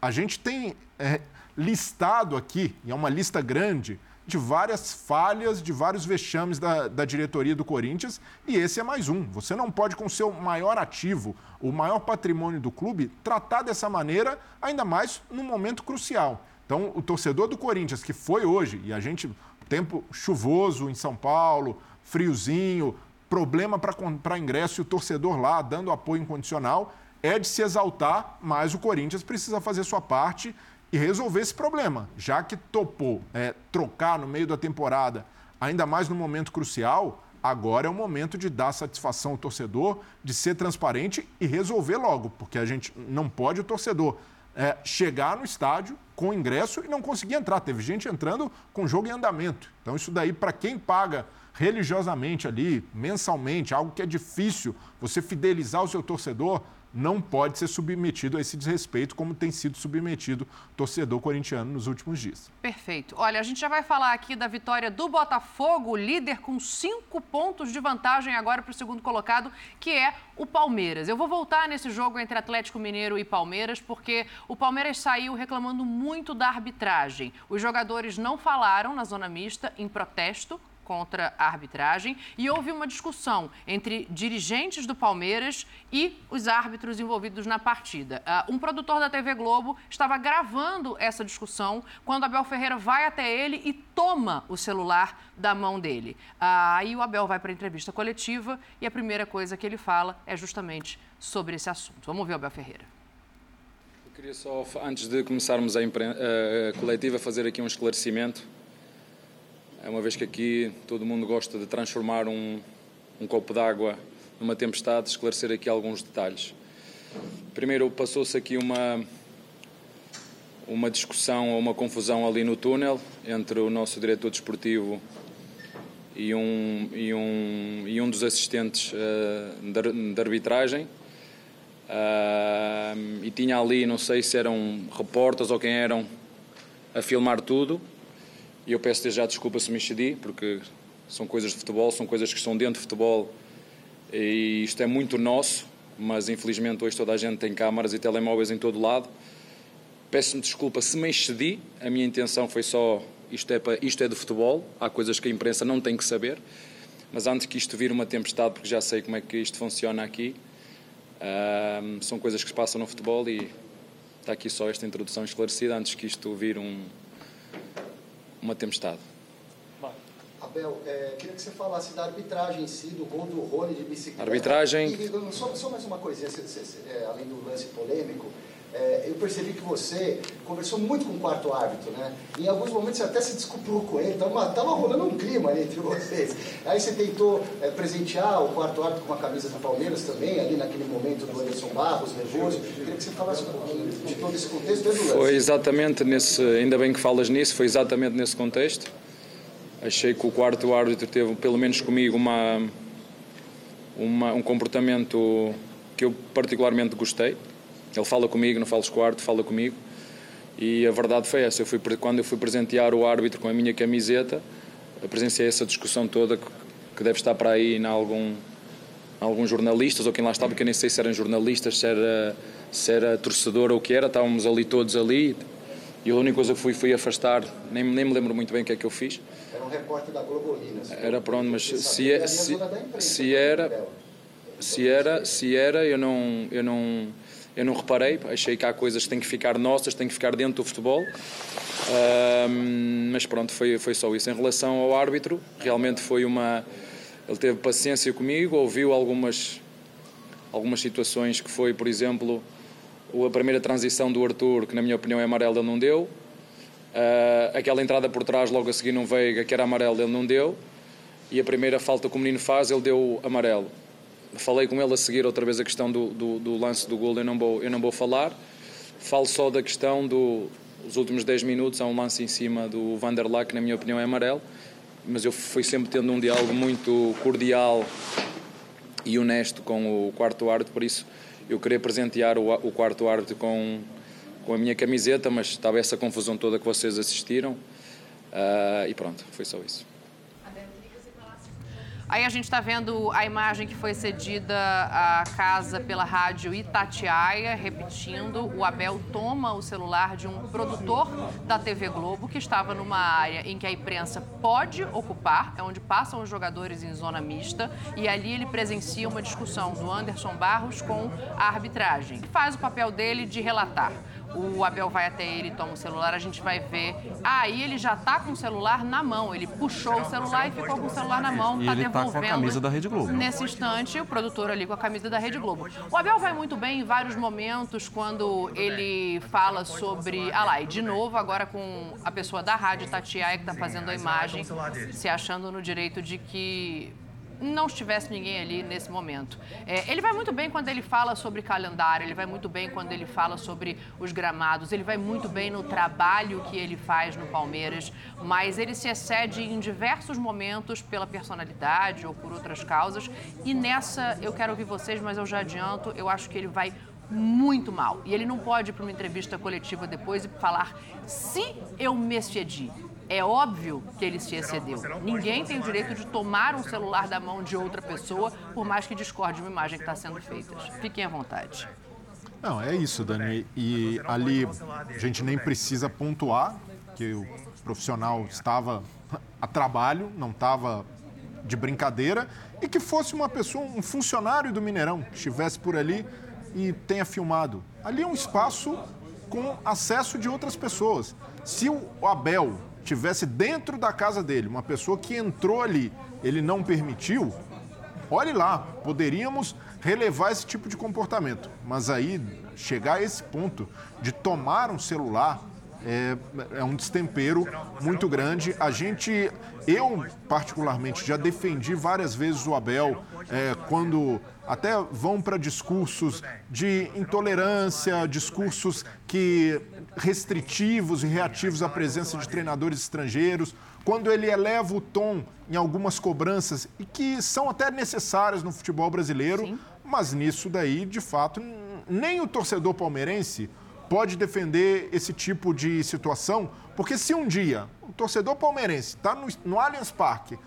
a gente tem é, listado aqui, e é uma lista grande, de várias falhas, de vários vexames da, da diretoria do Corinthians, e esse é mais um. Você não pode, com seu maior ativo, o maior patrimônio do clube, tratar dessa maneira, ainda mais num momento crucial. Então, o torcedor do Corinthians, que foi hoje, e a gente, tempo chuvoso em São Paulo, friozinho, problema para ingresso e o torcedor lá dando apoio incondicional, é de se exaltar, mas o Corinthians precisa fazer sua parte e resolver esse problema. Já que topou é, trocar no meio da temporada, ainda mais no momento crucial, agora é o momento de dar satisfação ao torcedor, de ser transparente e resolver logo, porque a gente não pode o torcedor é, chegar no estádio com ingresso e não conseguir entrar. Teve gente entrando com jogo em andamento. Então, isso daí, para quem paga religiosamente ali, mensalmente, algo que é difícil você fidelizar o seu torcedor, não pode ser submetido a esse desrespeito como tem sido submetido torcedor corintiano nos últimos dias. Perfeito. Olha, a gente já vai falar aqui da vitória do Botafogo, líder com cinco pontos de vantagem agora para o segundo colocado, que é o Palmeiras. Eu vou voltar nesse jogo entre Atlético Mineiro e Palmeiras, porque o Palmeiras saiu reclamando muito da arbitragem. Os jogadores não falaram na zona mista em protesto contra a arbitragem e houve uma discussão entre dirigentes do Palmeiras e os árbitros envolvidos na partida. Uh, um produtor da TV Globo estava gravando essa discussão quando Abel Ferreira vai até ele e toma o celular da mão dele. Uh, aí o Abel vai para a entrevista coletiva e a primeira coisa que ele fala é justamente sobre esse assunto. Vamos ver o Abel Ferreira. Eu queria só, antes de começarmos a, a coletiva, fazer aqui um esclarecimento é uma vez que aqui todo mundo gosta de transformar um, um copo d'água numa tempestade, esclarecer aqui alguns detalhes. Primeiro, passou-se aqui uma, uma discussão ou uma confusão ali no túnel entre o nosso diretor desportivo e um, e um, e um dos assistentes uh, de, arbitragem. Uh, e tinha ali, não sei se eram repórteres ou quem eram, a filmar tudo. E eu peço desde já desculpa se me excedi, porque são coisas de futebol, são coisas que estão dentro de futebol e isto é muito nosso, mas infelizmente hoje toda a gente tem câmaras e telemóveis em todo lado. Peço-me desculpa se me excedi, a minha intenção foi só isto é, para, isto é de futebol, há coisas que a imprensa não tem que saber, mas antes que isto vire uma tempestade, porque já sei como é que isto funciona aqui, são coisas que se passam no futebol e está aqui só esta introdução esclarecida antes que isto vire um, uma tempestade. Abel, é, queria que você falasse da arbitragem em si, do gol do Rony de bicicleta. Arbitragem. E, só, só, mais uma coisinha, é, além do lance polêmico. É, eu percebi que você conversou muito com o quarto árbitro, né? Em alguns momentos você até se desculpou com ele, estava tava rolando um clima ali entre vocês. Aí você tentou é, presentear o quarto árbitro com a camisa do Palmeiras também, ali naquele momento do Anderson Barros, nervoso. Queria que você falasse um pouquinho de todo esse contexto do lance. Foi exatamente nesse, ainda bem que falas nisso, foi exatamente nesse contexto. Achei que o quarto árbitro teve, pelo menos comigo, uma, uma um comportamento que eu particularmente gostei ele fala comigo, não fala quarto, fala comigo. E a verdade foi essa. Eu fui, quando eu fui presentear o árbitro com a minha camiseta, presenciei essa discussão toda que deve estar para aí em algum, alguns jornalistas, ou quem lá estava, porque eu nem sei se eram jornalistas, se era, se era torcedor ou o que era. Estávamos ali todos ali. E a única coisa que fui, fui afastar, nem, nem me lembro muito bem o que é que eu fiz. Era um repórter da Globolina. Era pronto, mas se, é, se, se, era, se era, se era, eu não, eu não, eu não reparei, achei que há coisas que têm que ficar nossas, têm que ficar dentro do futebol. mas pronto, foi, foi só isso. Em relação ao árbitro, realmente foi uma. Ele teve paciência comigo, ouviu algumas, algumas situações que foi, por exemplo, a primeira transição do Arthur, que na minha opinião é amarelo, ele não deu. Uh, aquela entrada por trás, logo a seguir, no Veiga, que era amarelo, ele não deu. E a primeira falta que o menino faz, ele deu amarelo falei com ele a seguir outra vez a questão do, do, do lance do gol, eu não, vou, eu não vou falar. Falo só da questão dos últimos 10 minutos, há um lance em cima do Vanderlei, que na minha opinião é amarelo, mas eu fui sempre tendo um diálogo muito cordial e honesto com o quarto árbitro, por isso eu queria presentear o, o quarto árbitro com, com a minha camiseta, mas estava essa confusão toda que vocês assistiram. Uh, e pronto, foi só isso. Aí a gente está vendo a imagem que foi cedida à casa pela rádio Itatiaia, repetindo, o Abel toma o celular de um produtor da TV Globo que estava numa área em que a imprensa pode ocupar, é onde passam os jogadores em zona mista, e ali ele presencia uma discussão do Anderson Barros com a arbitragem. Faz o papel dele de relatar o Abel vai até ele, toma o celular, a gente vai ver. Aí ele já tá com o celular na mão. Ele puxou o celular e ficou com o celular na mão, e tá ele devolvendo. Tá com a camisa da Rede Globo. Nesse instante, o produtor ali com a camisa da Rede Globo. O Abel vai muito bem em vários momentos quando ele fala sobre. Ah lá, e de novo, agora com a pessoa da rádio, Tatiaia, que tá fazendo a imagem, se achando no direito de que não estivesse ninguém ali nesse momento. É, ele vai muito bem quando ele fala sobre calendário, ele vai muito bem quando ele fala sobre os gramados, ele vai muito bem no trabalho que ele faz no Palmeiras, mas ele se excede em diversos momentos pela personalidade ou por outras causas. E nessa eu quero ouvir vocês, mas eu já adianto, eu acho que ele vai muito mal. E ele não pode ir para uma entrevista coletiva depois e falar se eu me excedi. É óbvio que ele se excedeu. Ninguém tem o direito de tomar um celular da mão de outra pessoa, por mais que discorde de uma imagem que está sendo feita. Fiquem à vontade. Não, é isso, Dani. E ali a gente nem precisa pontuar que o profissional estava a trabalho, não estava de brincadeira, e que fosse uma pessoa, um funcionário do Mineirão, que estivesse por ali e tenha filmado. Ali é um espaço com acesso de outras pessoas. Se o Abel tivesse dentro da casa dele uma pessoa que entrou ali, ele não permitiu, olhe lá, poderíamos relevar esse tipo de comportamento. Mas aí, chegar a esse ponto de tomar um celular é, é, um destempero muito grande. A gente, eu particularmente, já defendi várias vezes o Abel é, quando até vão para discursos de intolerância, discursos que restritivos e reativos à presença de treinadores estrangeiros, quando ele eleva o tom em algumas cobranças e que são até necessárias no futebol brasileiro, Sim. mas nisso daí, de fato, nem o torcedor palmeirense pode defender esse tipo de situação, porque se um dia o torcedor palmeirense está no, no Allianz Parque,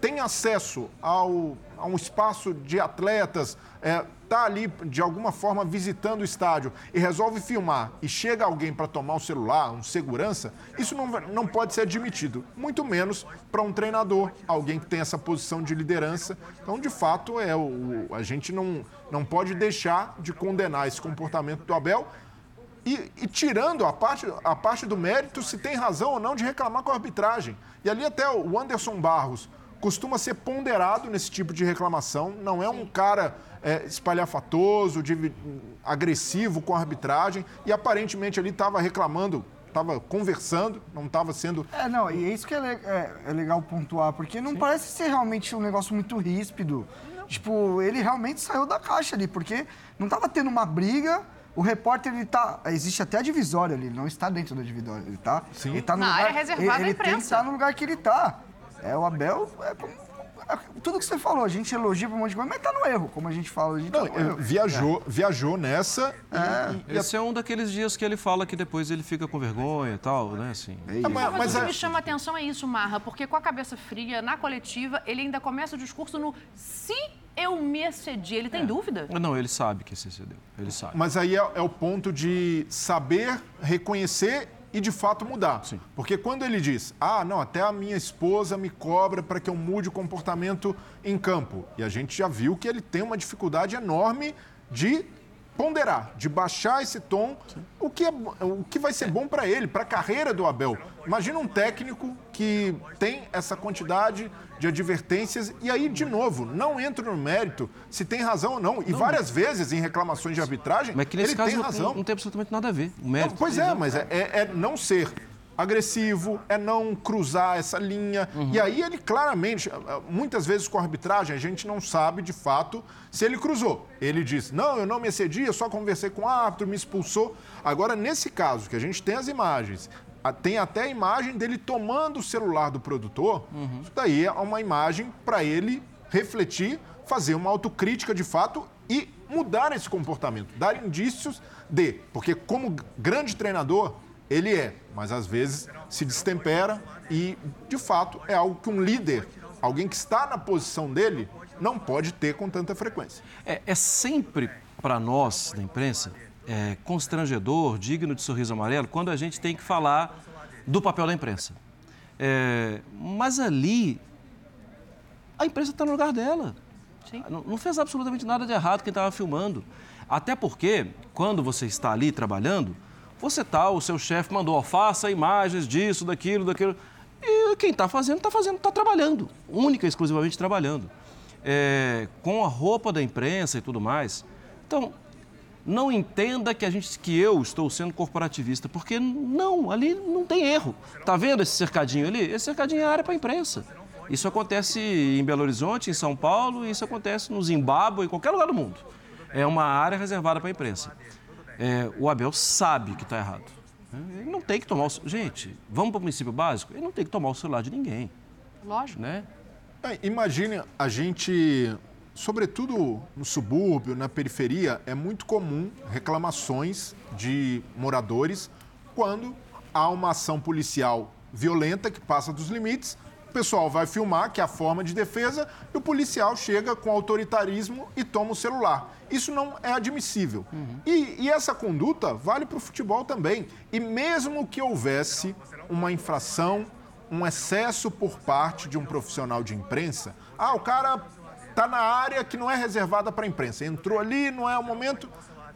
tem acesso ao, a um espaço de atletas, está é, tá ali de alguma forma visitando o estádio e resolve filmar e chega alguém para tomar o celular, um segurança, isso não, não pode ser admitido, muito menos para um treinador, alguém que tem essa posição de liderança. Então, de fato, é o, a gente não, não pode deixar de condenar esse comportamento do Abel e, e, tirando a parte, a parte do mérito, se tem razão ou não de reclamar com a arbitragem. E ali até o Anderson Barros costuma ser ponderado nesse tipo de reclamação, não é um cara é, espalhafatoso, de, agressivo com a arbitragem, e aparentemente ali estava reclamando estava conversando, não estava sendo. É, não, e é isso que é, é, é legal pontuar, porque não Sim. parece ser realmente um negócio muito ríspido. Não. Tipo, ele realmente saiu da caixa ali, porque não estava tendo uma briga o repórter, ele tá. Existe até a divisória ali, ele não está dentro da divisória. Ele tá. Sim. Ele tá no Na lugar, área reservada ele, ele tem que estar no lugar que ele está. É, o Abel. É como, é, tudo que você falou, a gente elogia pra um monte de coisa, mas tá no erro, como a gente fala. A gente não, tá no viajou, é. viajou nessa. É. E, Esse é um daqueles dias que ele fala que depois ele fica com vergonha e tal, né? Assim. É mas, mas o que me chama a atenção é isso, Marra, porque com a cabeça fria, na coletiva, ele ainda começa o discurso no se eu me excedi. Ele tem é. dúvida? Não, ele sabe que se excedeu. Ele sabe. Mas aí é, é o ponto de saber reconhecer e de fato mudar. Sim. Porque quando ele diz, ah, não, até a minha esposa me cobra para que eu mude o comportamento em campo. E a gente já viu que ele tem uma dificuldade enorme de ponderar, de baixar esse tom, o que, é, o que vai ser bom para ele, para a carreira do Abel. Imagina um técnico que tem essa quantidade de advertências e aí, de novo, não entro no mérito se tem razão ou não. E não, várias vezes em reclamações de arbitragem, mas que nesse ele caso tem razão. Não, não tem absolutamente nada a ver. O mérito não, pois é, mas é, é, é não ser agressivo, é não cruzar essa linha. Uhum. E aí ele claramente, muitas vezes com a arbitragem, a gente não sabe de fato se ele cruzou. Ele diz: não, eu não me excedi, eu só conversei com o árbitro, me expulsou. Agora, nesse caso, que a gente tem as imagens, tem até a imagem dele tomando o celular do produtor, uhum. isso daí é uma imagem para ele refletir, fazer uma autocrítica de fato e mudar esse comportamento, dar indícios de. Porque, como grande treinador, ele é, mas às vezes se destempera e, de fato, é algo que um líder, alguém que está na posição dele, não pode ter com tanta frequência. É, é sempre para nós, da imprensa, é, constrangedor, digno de sorriso amarelo, quando a gente tem que falar do papel da imprensa. É, mas ali, a imprensa está no lugar dela. Não, não fez absolutamente nada de errado quem estava filmando. Até porque, quando você está ali trabalhando, você tá, o seu chefe mandou, faça imagens disso, daquilo, daquilo. E quem está fazendo, está fazendo, está trabalhando, única e exclusivamente trabalhando. É, com a roupa da imprensa e tudo mais. Então, não entenda que a gente, que eu estou sendo corporativista, porque não, ali não tem erro. Tá vendo esse cercadinho ali? Esse cercadinho é área para a imprensa. Isso acontece em Belo Horizonte, em São Paulo, e isso acontece no Zimbábue, em qualquer lugar do mundo. É uma área reservada para a imprensa é, o Abel sabe que está errado. Ele não tem que tomar o... Gente, vamos para o princípio básico? Ele não tem que tomar o celular de ninguém. Lógico. Né? É, imagine a gente, sobretudo no subúrbio, na periferia, é muito comum reclamações de moradores quando há uma ação policial violenta que passa dos limites pessoal vai filmar, que é a forma de defesa, e o policial chega com autoritarismo e toma o celular. Isso não é admissível. E, e essa conduta vale para o futebol também. E mesmo que houvesse uma infração, um excesso por parte de um profissional de imprensa, ah, o cara está na área que não é reservada para a imprensa, entrou ali, não é o momento,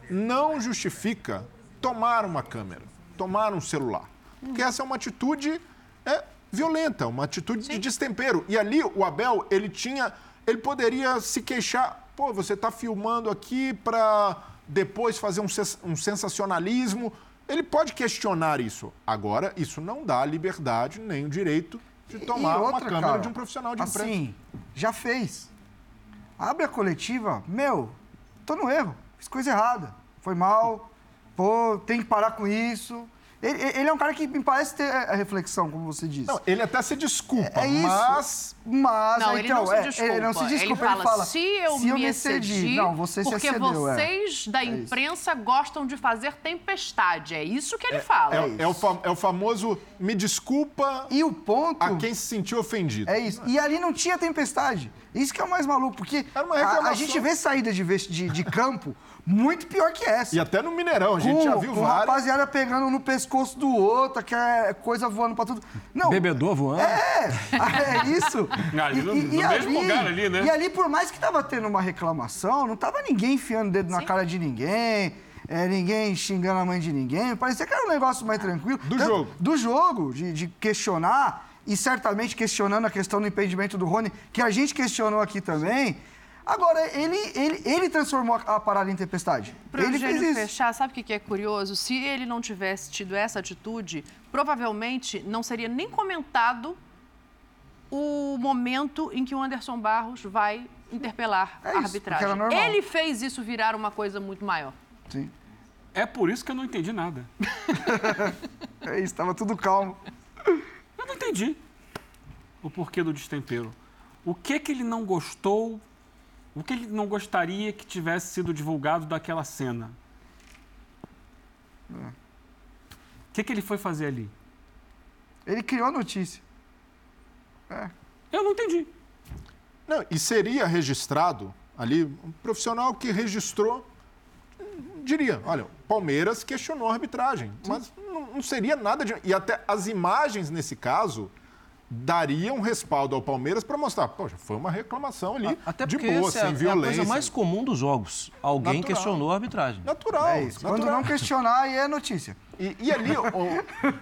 não justifica tomar uma câmera, tomar um celular. Porque essa é uma atitude é, violenta, uma atitude de destempero. E ali o Abel, ele tinha, ele poderia se queixar, pô, você está filmando aqui para depois fazer um, um sensacionalismo. Ele pode questionar isso. Agora, isso não dá a liberdade nem o direito de tomar E uma outra, câmera cara, de um profissional de imprensa. Assim, já fez. Abre a coletiva, meu, tô no erro, fiz coisa errada, foi mal, pô, tem que parar com isso. Ele, ele é um cara que me parece ter a reflexão, como você disse. Não, ele até se desculpa, É isso. mas Mas, Não, então, ele não se é, desculpa. Ele não se desculpa, ele fala, se eu me excedi, não, você se porque excedeu, é. vocês da É imprensa gostam de fazer tempestade. É isso que ele fala. é, é o, é o famoso me desculpa E o ponto... a quem se sentiu ofendido. É isso. E ali não tinha tempestade. Isso que é o mais maluco, porque Era uma a, a gente vê saída de, de, de campo muito pior que essa. E até no Mineirão, a gente já viu com várias. rapaziada pegando no pescoço do outro, que é coisa voando pra tudo. Não. Bebedor voando. É, é isso. Ali no- no mesmo lugar ali, né? E ali, por mais que tava tendo uma reclamação, não tava ninguém enfiando o dedo na cara de ninguém, é, ninguém xingando a mãe de ninguém. Parecia que era um negócio mais tranquilo. Do Tanto- jogo. Do jogo, de, de questionar, e certamente questionando a questão do impedimento do Rony, que a gente questionou aqui também. Agora, ele, ele, ele transformou a, a parada em tempestade. Para o ele fez isso. fechar, sabe o que é curioso? Se ele não tivesse tido essa atitude, provavelmente não seria nem comentado o momento em que o Anderson Barros vai interpelar É a isso, arbitragem. era normal. Ele fez isso virar uma coisa muito maior. Sim. É por isso que eu não entendi nada. É isso, tava tudo calmo. Eu não entendi o porquê do destempero. O que que ele não gostou, o que ele não gostaria que tivesse sido divulgado daquela cena? O que que ele foi fazer ali? Ele criou a notícia. Eu não entendi. Não, e seria registrado ali, um profissional que registrou, diria, olha, o Palmeiras questionou a arbitragem, mas não, não seria nada de... E até as imagens, nesse caso, dariam respaldo ao Palmeiras para mostrar, poxa, foi uma reclamação ali Até de porque boa, essa é, sem a- é a violência. coisa mais comum dos jogos. Alguém Natural. questionou a arbitragem. Natural. É isso. Quando natural. não questionar, aí é notícia. E, e ali, o-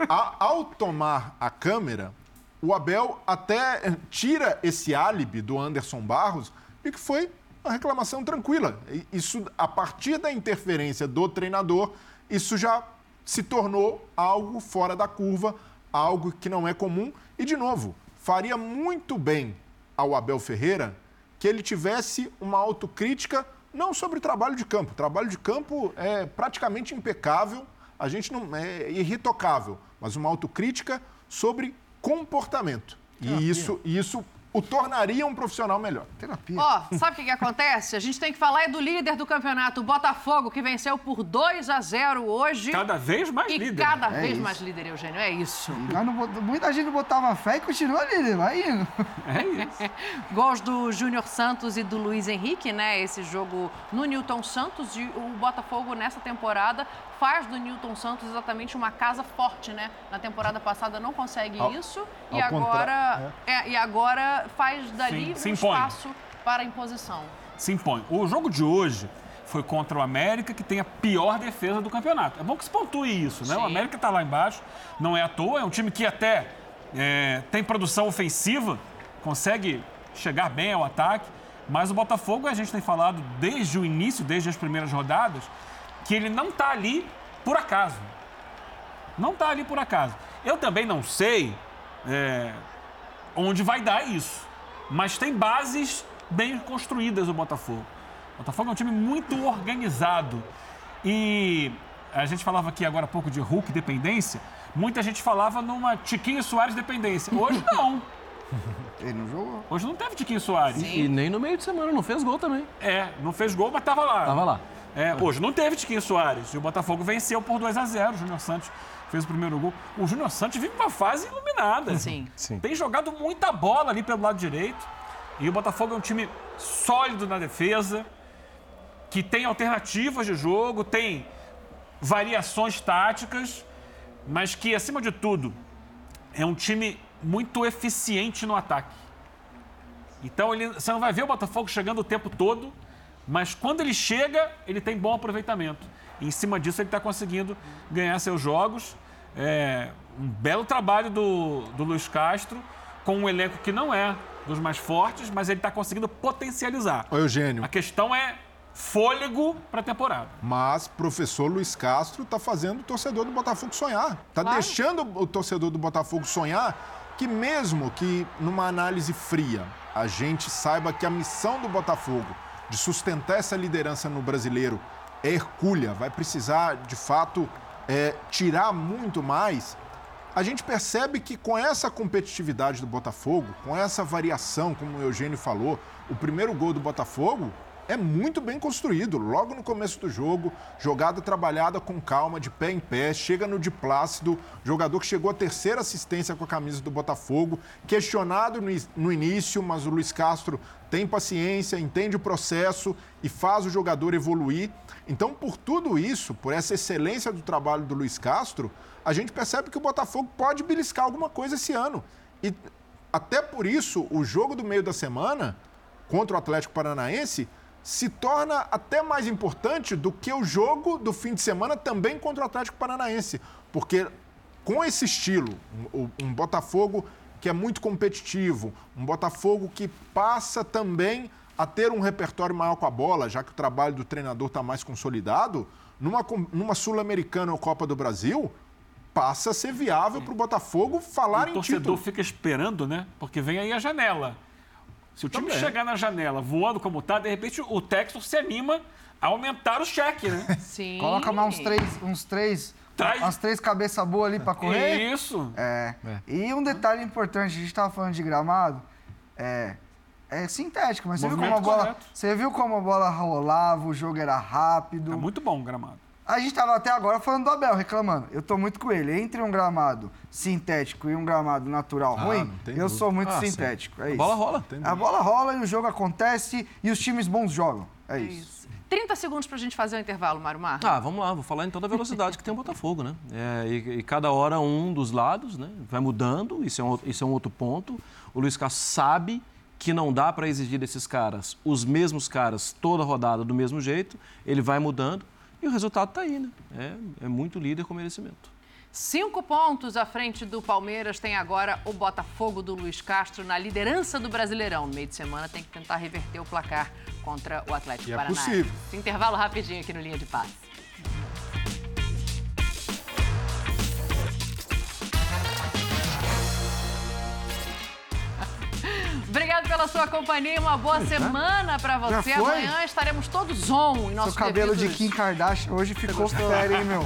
a- ao tomar a câmera, o Abel até tira esse álibi do Anderson Barros de que foi uma reclamação tranquila. Isso, a partir da interferência do treinador, isso já se tornou algo fora da curva, algo que não é comum. E, de novo, faria muito bem ao Abel Ferreira que ele tivesse uma autocrítica não sobre trabalho de campo. O trabalho de campo é praticamente impecável, a gente não é irretocável, mas uma autocrítica sobre comportamento. E isso, isso o tornaria um profissional melhor. Terapia. Ó, sabe o que, que acontece? A gente tem que falar é do líder do campeonato, o Botafogo, que venceu por 2 a 0 hoje. Cada vez mais e líder. cada É vez isso. mais líder, Eugênio. É isso. Não muita gente não botava fé e continua ali, vai indo. É isso. Gols do Júnior Santos e do Luiz Henrique, né? Esse jogo no Newton Santos. E o Botafogo, nessa temporada, faz do Newton Santos exatamente uma casa forte, né? Na temporada passada não consegue Ao- isso. ao E agora, contra- é, e agora faz dali Sim, um espaço para a imposição. Se impõe. O jogo de hoje foi contra o América, que tem a pior defesa do campeonato. É bom que se pontue isso, né? Sim. O América está lá embaixo, não é à toa, é um time que até é, tem produção ofensiva, consegue chegar bem ao ataque, mas o Botafogo, a gente tem falado desde o início, desde as primeiras rodadas, que ele não está ali por acaso. Não está ali por acaso. Eu também não sei é, onde vai dar isso. Mas tem bases bem construídas o Botafogo. O Botafogo é um time muito organizado. E a gente falava aqui agora há pouco de Hulk dependência. Muita gente falava numa Tiquinho Soares dependência. Hoje não. Ele não jogou. Hoje não teve Tiquinho Soares. E nem no meio de semana, não fez gol também. É, não fez gol, mas estava lá. Tava lá. É, hoje não teve Tiquinho Soares. E o Botafogo venceu por 2 a 0 O Júnior Santos fez o primeiro gol. O Júnior Santos vive uma fase iluminada. Sim. Sim. Tem jogado muita bola ali pelo lado direito. E o Botafogo é um time sólido na defesa, que tem alternativas de jogo, tem variações táticas, mas que, acima de tudo, é um time muito eficiente no ataque. Então ele, você não vai ver o Botafogo chegando o tempo todo, mas quando ele chega, ele tem bom aproveitamento. Em cima disso, ele está conseguindo ganhar seus jogos. É, um belo trabalho do, do Luiz Castro, com um elenco que não é dos mais fortes, mas ele está conseguindo potencializar. Ô, Eugênio, A questão é fôlego para a temporada. Mas professor Luiz Castro está fazendo o torcedor do Botafogo sonhar. Está deixando o torcedor do Botafogo sonhar que mesmo que numa análise fria a gente saiba que a missão do Botafogo de sustentar essa liderança no brasileiro é hercúlea, vai precisar de fato é, tirar muito mais. A gente percebe que com essa competitividade do Botafogo, com essa variação, como o Eugênio falou, o primeiro gol do Botafogo é muito bem construído. Logo no começo do jogo, jogada trabalhada com calma, de pé em pé, chega no de Plácido, jogador que chegou à terceira assistência com a camisa do Botafogo, questionado no, início, mas o Luiz Castro tem paciência, entende o processo e faz o jogador evoluir. Então, por tudo isso, por essa excelência do trabalho do Luiz Castro, a gente percebe que o Botafogo pode beliscar alguma coisa esse ano. E até por isso, o jogo do meio da semana contra o Atlético Paranaense se torna até mais importante do que o jogo do fim de semana também contra o Atlético Paranaense. Porque com esse estilo, um, um Botafogo que é muito competitivo, um Botafogo que passa também a ter um repertório maior com a bola, já que o trabalho do treinador está mais consolidado, numa, numa Sul-Americana ou Copa do Brasil, passa a ser viável para o Botafogo falar o em torcedor título. fica esperando, né? Porque vem aí a janela. Se o time Também. chegar na janela voando como tá, de repente o Texas se anima a aumentar o cheque, né? Sim. Coloca mais uns três, uns três, Traz- umas três cabeças boas ali pra correr. Isso. É. E um detalhe importante, a gente tava falando de gramado, é, é sintético, mas você viu, como a bola, correto. você viu como a bola rolava, o jogo era rápido. É muito bom o gramado. A gente tava até agora falando do Abel, reclamando. Eu tô muito com ele. Entre um gramado sintético e um gramado natural Ah, ruim, eu dúvida. sou muito Ah, sintético. É A bola rola. A bola rola e o jogo acontece e os times bons jogam. É, É isso. isso. 30 segundos pra gente fazer o intervalo, Mário Mar. Ah, vamos lá, vou falar então da velocidade que tem o Botafogo, né? É, e, e cada hora um dos lados, né? Vai mudando, isso é um, outro- isso é um outro ponto. O Luiz Castro sabe que não dá para exigir desses caras os mesmos caras toda rodada do mesmo jeito, ele vai mudando e o resultado está aí, né? É, é muito líder com merecimento. Cinco pontos à frente do Palmeiras tem agora o Botafogo do Luiz Castro na liderança do Brasileirão. No meio de semana tem que tentar reverter o placar contra o Atlético E é Paranaense. possível. Intervalo rapidinho aqui no Linha de Passe. Obrigado pela sua companhia, uma boa semana pra você. Amanhã estaremos todos on em nosso Seu cabelo de Kim Kardashian hoje ficou sério, hein, meu?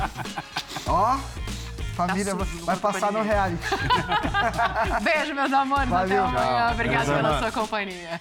Ó, família Tá vai- sujo, passar no companhia. reality. Beijo, meus amores. Valeu. Até amanhã. Tchau. Obrigado pela sua companhia.